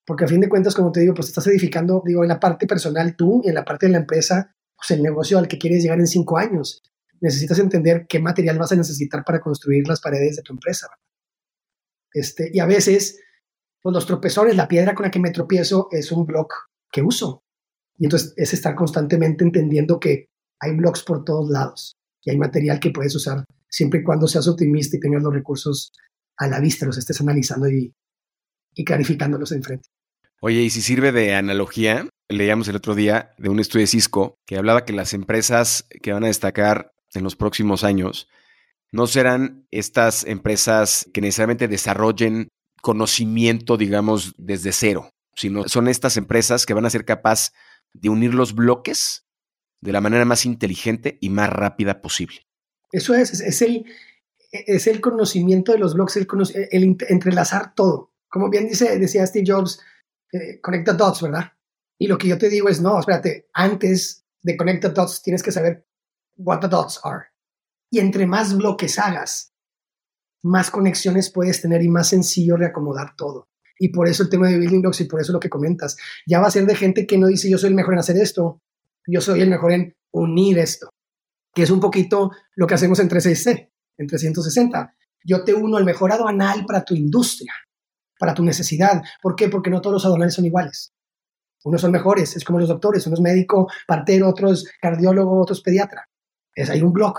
Porque a fin de cuentas, como te digo, pues estás edificando, digo, en la parte personal tú y en la parte de la empresa, pues el negocio al que quieres llegar en cinco años. Necesitas entender qué material vas a necesitar para construir las paredes de tu empresa. Este, y a veces, pues los tropezones, la piedra con la que me tropiezo es un block que uso. Y entonces es estar constantemente entendiendo que hay blogs por todos lados y hay material que puedes usar siempre y cuando seas optimista y tengas los recursos a la vista los estés analizando y, y clarificándolos enfrente. Oye, y si sirve de analogía, leíamos el otro día de un estudio de Cisco que hablaba que las empresas que van a destacar en los próximos años no serán estas empresas que necesariamente desarrollen conocimiento, digamos, desde cero, sino son estas empresas que van a ser capaces de unir los bloques de la manera más inteligente y más rápida posible. Eso es, es, el, es el conocimiento de los bloques, el, el, entrelazar todo. Como bien dice, decía Steve Jobs, eh, conecta dots, ¿verdad? Y lo que yo te digo es, no, espérate, antes de conecta dots tienes que saber what the dots are. Y entre más bloques hagas, más conexiones puedes tener y más sencillo reacomodar todo. Y por eso el tema de building blocks y por eso lo que comentas. Ya va a ser de gente que no dice yo soy el mejor en hacer esto, yo soy el mejor en unir esto, que es un poquito lo que hacemos en 360, en 360. Yo te uno al mejor aduanal para tu industria, para tu necesidad. ¿Por qué? Porque no todos los aduanales son iguales. Unos son mejores, es como los doctores, unos médico, partero, otros cardiólogo, otros pediatra. Es, hay un blog.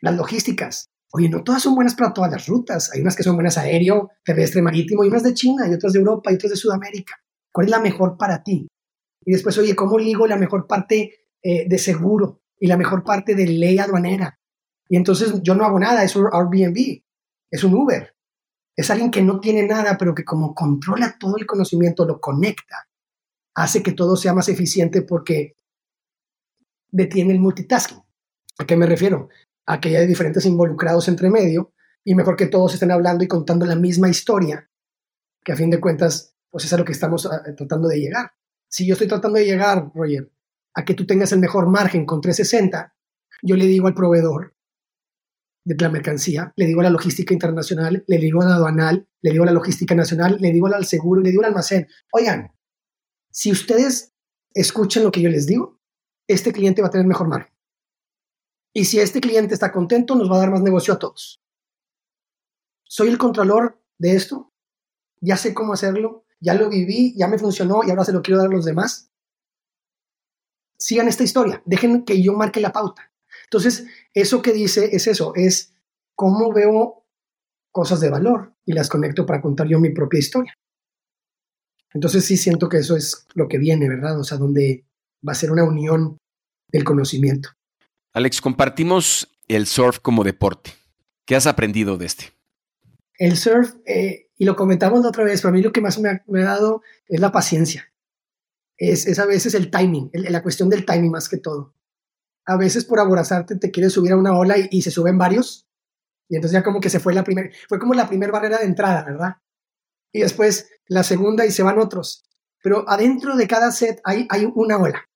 Las logísticas. Oye, no todas son buenas para todas las rutas. Hay unas que son buenas aéreo, terrestre, marítimo, y unas de China, y otras de Europa, y otras de Sudamérica. ¿Cuál es la mejor para ti? Y después, oye, ¿cómo ligo la mejor parte eh, de seguro y la mejor parte de ley aduanera? Y entonces yo no hago nada, es un Airbnb, es un Uber. Es alguien que no tiene nada, pero que como controla todo el conocimiento, lo conecta, hace que todo sea más eficiente porque detiene el multitasking. ¿A qué me refiero? A que haya diferentes involucrados entre medio y mejor que todos estén hablando y contando la misma historia, que a fin de cuentas, pues es a lo que estamos ah, tratando de llegar. Si yo estoy tratando de llegar, Roger, a que tú tengas el mejor margen con 360, yo le digo al proveedor de la mercancía, le digo a la logística internacional, le digo a la aduanal, le digo a la logística nacional, le digo al seguro, le digo al almacén, oigan, si ustedes escuchan lo que yo les digo, este cliente va a tener mejor margen. Y si este cliente está contento, nos va a dar más negocio a todos. Soy el contralor de esto, ya sé cómo hacerlo, ya lo viví, ya me funcionó y ahora se lo quiero dar a los demás. Sigan esta historia, dejen que yo marque la pauta. Entonces, eso que dice es eso, es cómo veo cosas de valor y las conecto para contar yo mi propia historia. Entonces sí siento que eso es lo que viene, ¿verdad? O sea, donde va a ser una unión del conocimiento. Alex, compartimos el surf como deporte. ¿Qué has aprendido de este? El surf, eh, y lo comentamos la otra vez, para mí lo que más me ha, dado es la paciencia. Es, a veces el timing, la cuestión del timing más que todo. A veces por aborazarte te quieres subir a una ola y, se suben varios, y entonces ya como que se fue la primera, fue como la primera barrera de entrada, ¿verdad? Y después la segunda y se van otros. Pero adentro de cada set hay, hay una ola.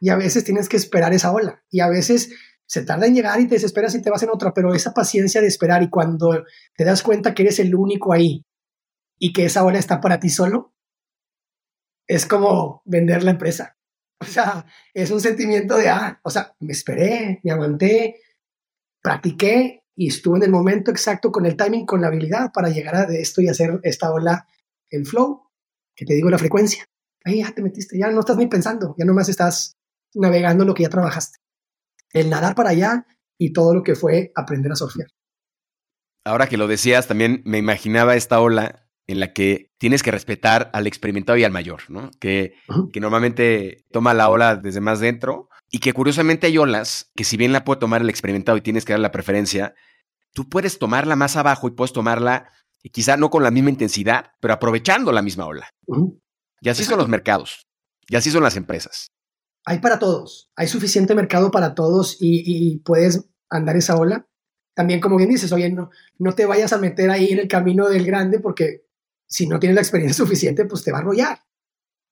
Y a veces tienes que esperar esa ola. Y a veces se tarda en llegar y te desesperas y te vas en otra, pero esa paciencia de esperar y cuando te das cuenta que eres el único ahí y que esa ola está para ti solo, es como vender la empresa. O sea, es un sentimiento de, ah, o sea, me esperé, me aguanté, practiqué y estuve en el momento exacto con el timing, con la habilidad para llegar a esto y hacer esta ola, el flow, que te digo la frecuencia. Ahí ya te metiste, ya no estás ni pensando, ya nomás estás navegando lo que ya trabajaste. El nadar para allá y todo lo que fue aprender a surfear. Ahora que lo decías, también me imaginaba esta ola en la que tienes que respetar al experimentado y al mayor, ¿no? Que, que normalmente toma la ola desde más dentro y que curiosamente hay olas que si bien la puede tomar el experimentado y tienes que dar la preferencia, tú puedes tomarla más abajo y puedes tomarla y quizá no con la misma intensidad, pero aprovechando la misma ola. Y así son los mercados, y así son las empresas hay para todos, hay suficiente mercado para todos y, puedes andar esa ola. También, como bien dices, oye, no, no te vayas a meter ahí en el camino del grande porque si no tienes la experiencia <laughs> suficiente, pues te va a arrollar.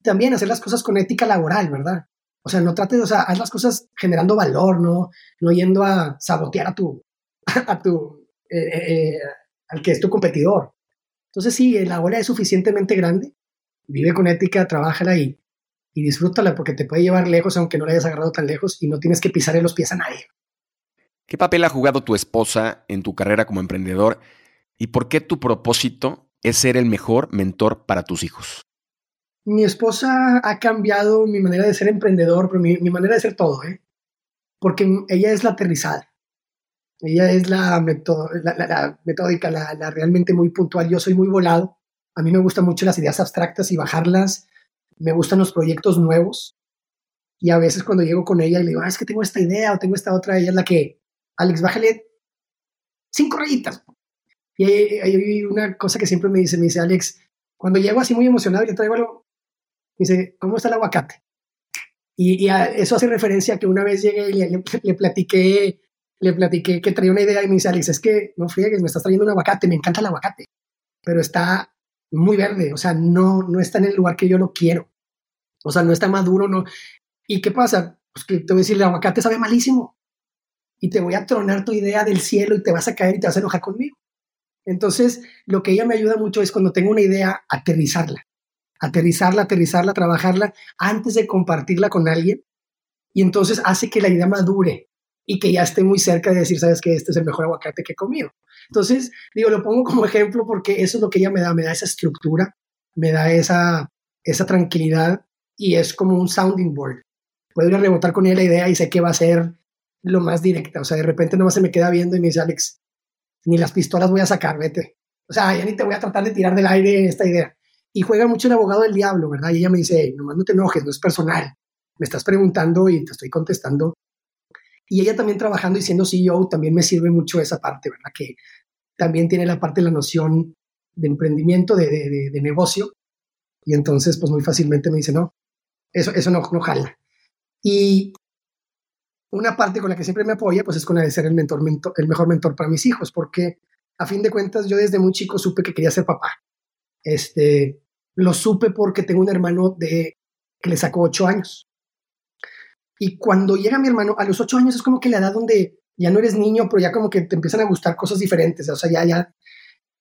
También hacer las cosas con ética laboral, ¿verdad? O sea, no trates, o sea, haz las cosas generando valor, no, no yendo a sabotear a tu, <laughs> a tu, eh, eh, eh, al que es tu competidor. Entonces, sí, la ola es suficientemente grande, vive con ética, trabájala y, y disfrútala porque te puede llevar lejos aunque no la hayas agarrado tan lejos y no tienes que pisarle los pies a nadie. ¿Qué papel ha jugado tu esposa en tu carrera como emprendedor y por qué tu propósito es ser el mejor mentor para tus hijos? Mi esposa ha cambiado mi manera de ser emprendedor, pero mi, manera de ser todo, ¿eh? porque ella es la aterrizada. Ella es la, la, metódica, la, la, realmente muy puntual. Yo soy muy volado. A mí me gustan mucho las ideas abstractas y bajarlas. Me gustan los proyectos nuevos. Y a veces cuando llego con ella y le digo, ah, es que tengo esta idea o tengo esta otra, ella es la que, Alex, bájale cinco rayitas. Y hay, una cosa que siempre me dice, me dice, Alex, cuando llego así muy emocionado y le traigo algo, me dice, ¿cómo está el aguacate? Y, eso hace referencia a que una vez llegué y le, le, platiqué, le platiqué que traía una idea y me dice, Alex, es que no friegues, me estás trayendo un aguacate, me encanta el aguacate, pero está muy verde, o sea, no, no está en el lugar que yo lo quiero. O sea, no está maduro, no. ¿Y qué pasa? Pues que te voy a decir, el aguacate sabe malísimo. Y te voy a tronar tu idea del cielo y te vas a caer y te vas a enojar conmigo. Entonces, lo que ella me ayuda mucho es cuando tengo una idea, aterrizarla aterrizarla, aterrizarla, trabajarla antes de compartirla con alguien. Y entonces hace que la idea madure y que ya esté muy cerca de decir, sabes que este es el mejor aguacate que he comido. Entonces, digo, lo pongo como ejemplo porque eso es lo que ella me da, me da esa estructura, me da esa, esa tranquilidad y es como un sounding board. Puedo ir a rebotar con ella la idea y sé que va a ser lo más directa. O sea, de repente nomás se me queda viendo y me dice, Alex, ni las pistolas voy a sacar, vete. O sea, ya ni te voy a tratar de tirar del aire esta idea y juega mucho el abogado del diablo, ¿verdad? Y ella me dice, nomás no te enojes, no es personal. Me estás preguntando y te estoy contestando. Y ella también trabajando y siendo CEO, también me sirve mucho esa parte, ¿verdad? Que también tiene la parte de la noción de emprendimiento, de, de, negocio. Y entonces, pues muy fácilmente me dice, no, eso, eso no, no jala. Y una parte con la que siempre me apoya, pues es con la de ser el, mentor, el mejor mentor para mis hijos, porque a fin de cuentas yo desde muy chico supe que quería ser papá. Este, lo supe porque tengo un hermano de, que le sacó ocho años. Y cuando llega mi hermano, a los ocho años es como que la edad donde ya no eres niño, pero ya como que te empiezan a gustar cosas diferentes. O sea, ya, ya.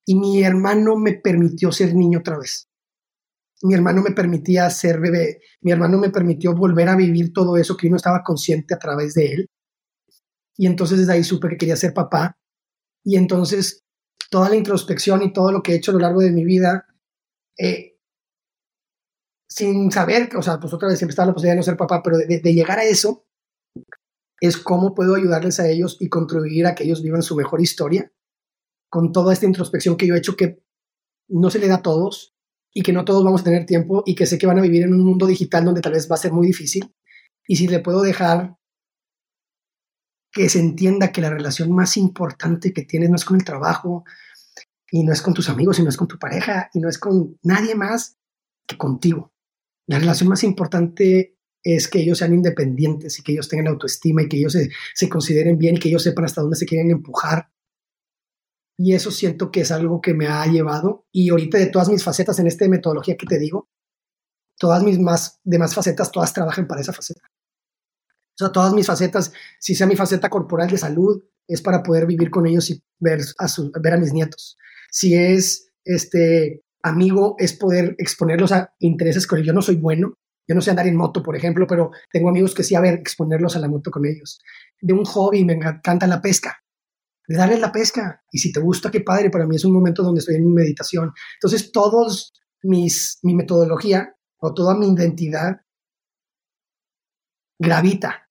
Y mi hermano me permitió ser niño otra vez. Mi hermano me permitía ser bebé. Mi hermano me permitió volver a vivir todo eso que no estaba consciente a través de él. Y entonces desde ahí supe que quería ser papá. Y entonces toda la introspección y todo lo que he hecho a lo largo de mi vida eh, sin saber, o sea, pues otra vez siempre estaba la posibilidad de no ser papá, pero de, llegar a eso es cómo puedo ayudarles a ellos y contribuir a que ellos vivan su mejor historia con toda esta introspección que yo he hecho que no se le da a todos y que no todos vamos a tener tiempo y que sé que van a vivir en un mundo digital donde tal vez va a ser muy difícil. Y si le puedo dejar que se entienda que la relación más importante que tienes no es con el trabajo y no es con tus amigos y no es con tu pareja y no es con nadie más que contigo. La relación más importante es que ellos sean independientes y que ellos tengan autoestima y que ellos se, consideren bien y que ellos sepan hasta dónde se quieren empujar. Y eso siento que es algo que me ha llevado. Y ahorita de todas mis facetas en esta metodología que te digo, todas mis más demás facetas, todas trabajan para esa faceta. O sea, todas mis facetas, si sea mi faceta corporal de salud, es para poder vivir con ellos y ver a, ver a mis nietos. Si es este, amigo es poder exponerlos a intereses con ellos. Yo no soy bueno, yo no sé andar en moto, por ejemplo, pero tengo amigos que sí, a ver, exponerlos a la moto con ellos. De un hobby, me encanta la pesca, de darles la pesca. Y si te gusta, qué padre, para mí es un momento donde estoy en meditación. Entonces, todos mis, mi metodología o toda mi identidad gravita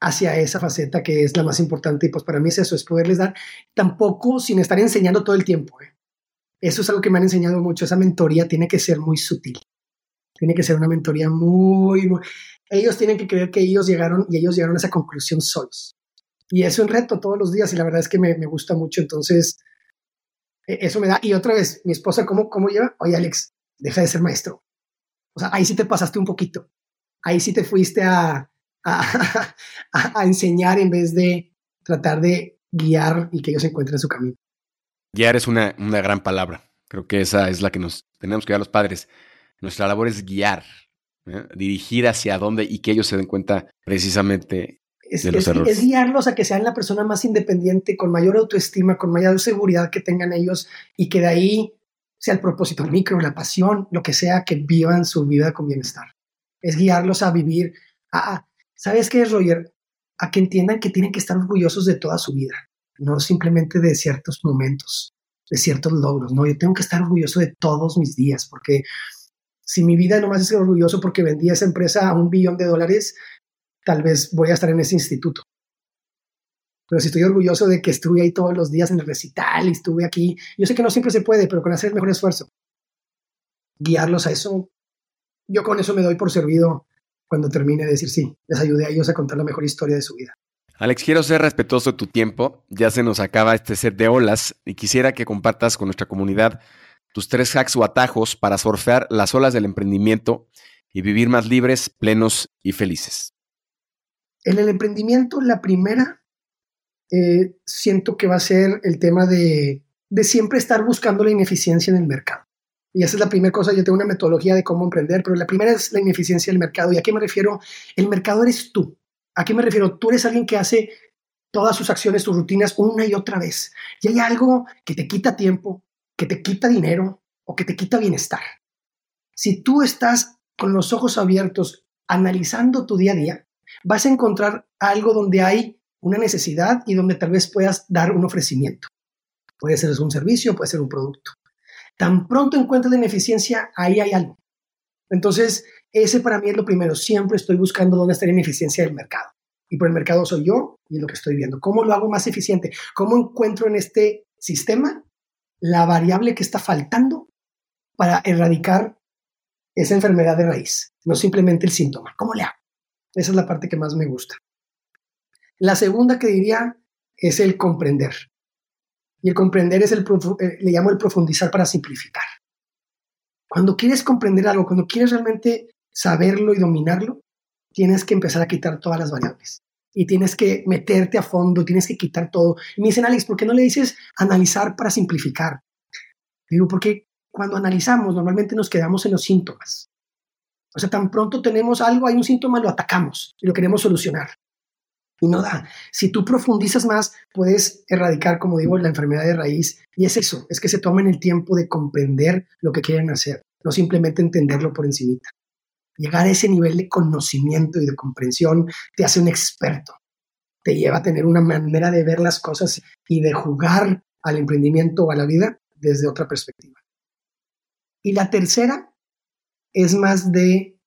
hacia esa faceta que es la más importante y pues para mí es eso, es poderles dar, tampoco sin estar enseñando todo el tiempo. ¿eh? Eso es algo que me han enseñado mucho. Esa mentoría tiene que ser muy sutil. Tiene que ser una mentoría muy, Ellos tienen que creer que ellos llegaron y ellos llegaron a esa conclusión solos. Y es un reto todos los días y la verdad es que me, gusta mucho. Entonces, e, eso me da. Y otra vez, mi esposa, ¿cómo, cómo lleva? Oye, Alex, deja de ser maestro. O sea, ahí sí te pasaste un poquito. Ahí sí te fuiste a, <laughs> a, a enseñar en vez de tratar de guiar y que ellos encuentren su camino. Guiar es una, una gran palabra. Creo que esa es la que nos tenemos que dar los padres. Nuestra labor es guiar, ¿eh? dirigir hacia dónde y que ellos se den cuenta precisamente es, es guiarlos a que sean la persona más independiente, con mayor autoestima, con mayor seguridad que tengan ellos y que de ahí sea el propósito, el micro, la pasión, lo que sea, que vivan su vida con bienestar. Es guiarlos a vivir, a, ¿sabes qué es, Roger? A que entiendan que tienen que estar orgullosos de toda su vida no simplemente de ciertos momentos, de ciertos logros, no, yo tengo que estar orgulloso de todos mis días, porque si mi vida nomás es orgulloso porque vendí esa empresa a un billón de dólares, tal vez voy a estar en ese instituto. pero sí estoy orgulloso de que estuve ahí todos los días en el recital y estuve aquí. Yo sé que no siempre se puede, pero con hacer el mejor esfuerzo, guiarlos a eso, yo con eso me doy por servido cuando termine de decir sí, les ayudé a ellos a contar la mejor historia de su vida. Alex, quiero ser respetuoso de tu tiempo. Ya se nos acaba este set de olas y quisiera que compartas con nuestra comunidad tus tres hacks o atajos para surfear las olas del emprendimiento y vivir más libres, plenos y felices. En el emprendimiento, la primera, eh, siento que va a ser el tema de, de siempre estar buscando la ineficiencia en el mercado. Y esa es la primera cosa. Yo tengo una metodología de cómo emprender, pero la primera es la ineficiencia del mercado. ¿Y a qué me refiero? El mercado eres tú. ¿A qué me refiero? Tú eres alguien que hace todas sus acciones, sus rutinas una y otra vez. Y hay algo que te quita tiempo, que te quita dinero o que te quita bienestar. Si tú estás con los ojos abiertos analizando tu día a día, vas a encontrar algo donde hay una necesidad y donde tal vez puedas dar un ofrecimiento. Puede ser un servicio, puede ser un producto. Tan pronto encuentras la ineficiencia, ahí hay algo. Entonces, ese para mí es lo primero. Siempre estoy buscando dónde está la ineficiencia del mercado. Y por el mercado soy yo y lo que estoy viendo. ¿Cómo lo hago más eficiente? ¿Cómo encuentro en este sistema la variable que está faltando para erradicar esa enfermedad de raíz? No simplemente el síntoma. ¿Cómo le hago? Esa es la parte que más me gusta. La segunda que diría es el comprender. Y el comprender es el, eh, le llamo el profundizar para simplificar. Cuando quieres comprender algo, cuando quieres realmente saberlo y dominarlo, tienes que empezar a quitar todas las variables. Y tienes que meterte a fondo, tienes que quitar todo. Y me dicen, Alex, ¿por qué no le dices analizar para simplificar? Digo, porque cuando analizamos normalmente nos quedamos en los síntomas. O sea, tan pronto tenemos algo, hay un síntoma, lo atacamos y lo queremos solucionar. Y no da. Si tú profundizas más, puedes erradicar, como digo, la enfermedad de raíz. Y es eso, es que se tomen el tiempo de comprender lo que quieren hacer, no simplemente entenderlo por encimita. Llegar a ese nivel de conocimiento y de comprensión te hace un experto. Te lleva a tener una manera de ver las cosas y de jugar al emprendimiento o a la vida desde otra perspectiva. Y la tercera es más de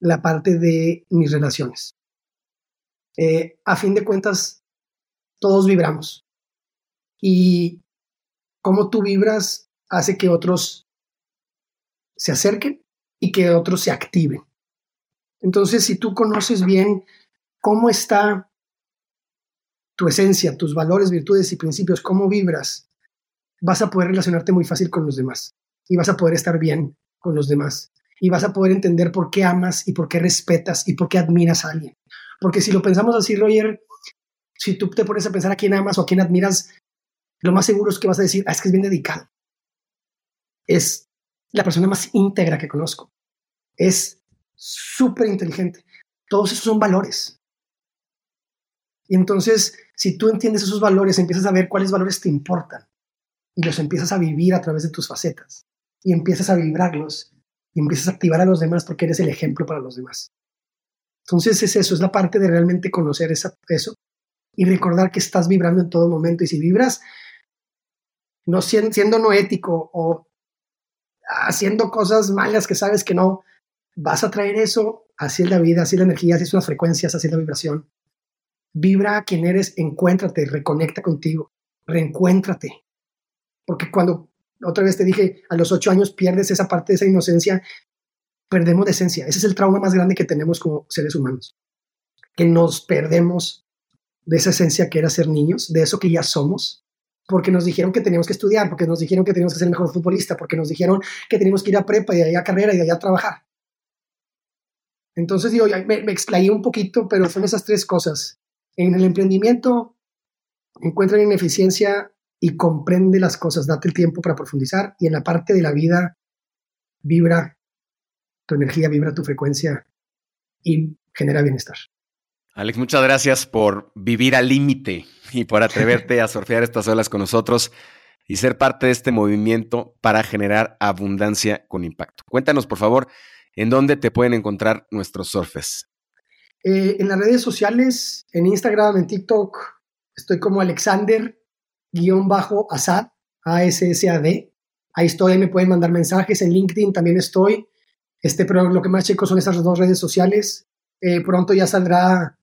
la parte de mis relaciones. Eh, a fin de cuentas, todos vibramos. Y cómo tú vibras hace que otros se acerquen y que otros se activen. Entonces, si tú conoces bien cómo está tu esencia, tus valores, virtudes y principios, cómo vibras, vas a poder relacionarte muy fácil con los demás y vas a poder estar bien con los demás y vas a poder entender por qué amas y por qué respetas y por qué admiras a alguien. Porque si lo pensamos así, Roger, si tú te pones a pensar a quién amas o a quién admiras, lo más seguro es que vas a decir, ah, es que es bien dedicado. Es la persona más íntegra que conozco. Es súper inteligente. Todos esos son valores. Y entonces, si tú entiendes esos valores, empiezas a ver cuáles valores te importan y los empiezas a vivir a través de tus facetas y empiezas a vibrarlos y empiezas a activar a los demás porque eres el ejemplo para los demás. Entonces es eso, es la parte de realmente conocer esa, eso y recordar que estás vibrando en todo momento. Y si vibras no siendo, no ético o haciendo cosas malas que sabes que no, vas a traer eso, así es la vida, así es la energía, así son las frecuencias, así es la vibración. Vibra a quien eres, encuéntrate, reconecta contigo, reencuéntrate. Porque cuando otra vez te dije, a los ocho años pierdes esa parte de esa inocencia perdemos de esencia. Ese es el trauma más grande que tenemos como seres humanos, que nos perdemos de esa esencia que era ser niños, de eso que ya somos, porque nos dijeron que teníamos que estudiar, porque nos dijeron que teníamos que ser el mejor futbolista, porque nos dijeron que teníamos que ir a prepa y de allá a carrera y de allá a trabajar. Entonces, digo, me, me explayé un poquito, pero son esas tres cosas. En el emprendimiento, encuentra la ineficiencia y comprende las cosas, date el tiempo para profundizar y en la parte de la vida, vibra tu energía, vibra tu frecuencia y genera bienestar. Alex, muchas gracias por vivir al límite y por atreverte a surfear estas olas con nosotros y ser parte de este movimiento para generar abundancia con impacto. Cuéntanos, por favor, en dónde te pueden encontrar nuestros surfes. Eh, en las redes sociales, en Instagram, en TikTok, estoy como Alexander-Asad, A-S-S-A-D. Ahí estoy, me pueden mandar mensajes. En LinkedIn también estoy. Este, pero lo que más checo son estas dos redes sociales. Eh, pronto ya saldrá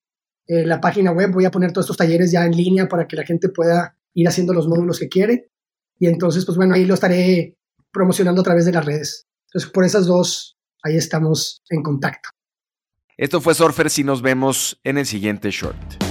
eh, la página web, voy a poner todos estos talleres ya en línea para que la gente pueda ir haciendo los módulos que quiere. Y entonces, pues bueno, ahí lo estaré promocionando a través de las redes. Entonces, por esas dos, ahí estamos en contacto. Esto fue Surfer y nos vemos en el siguiente short.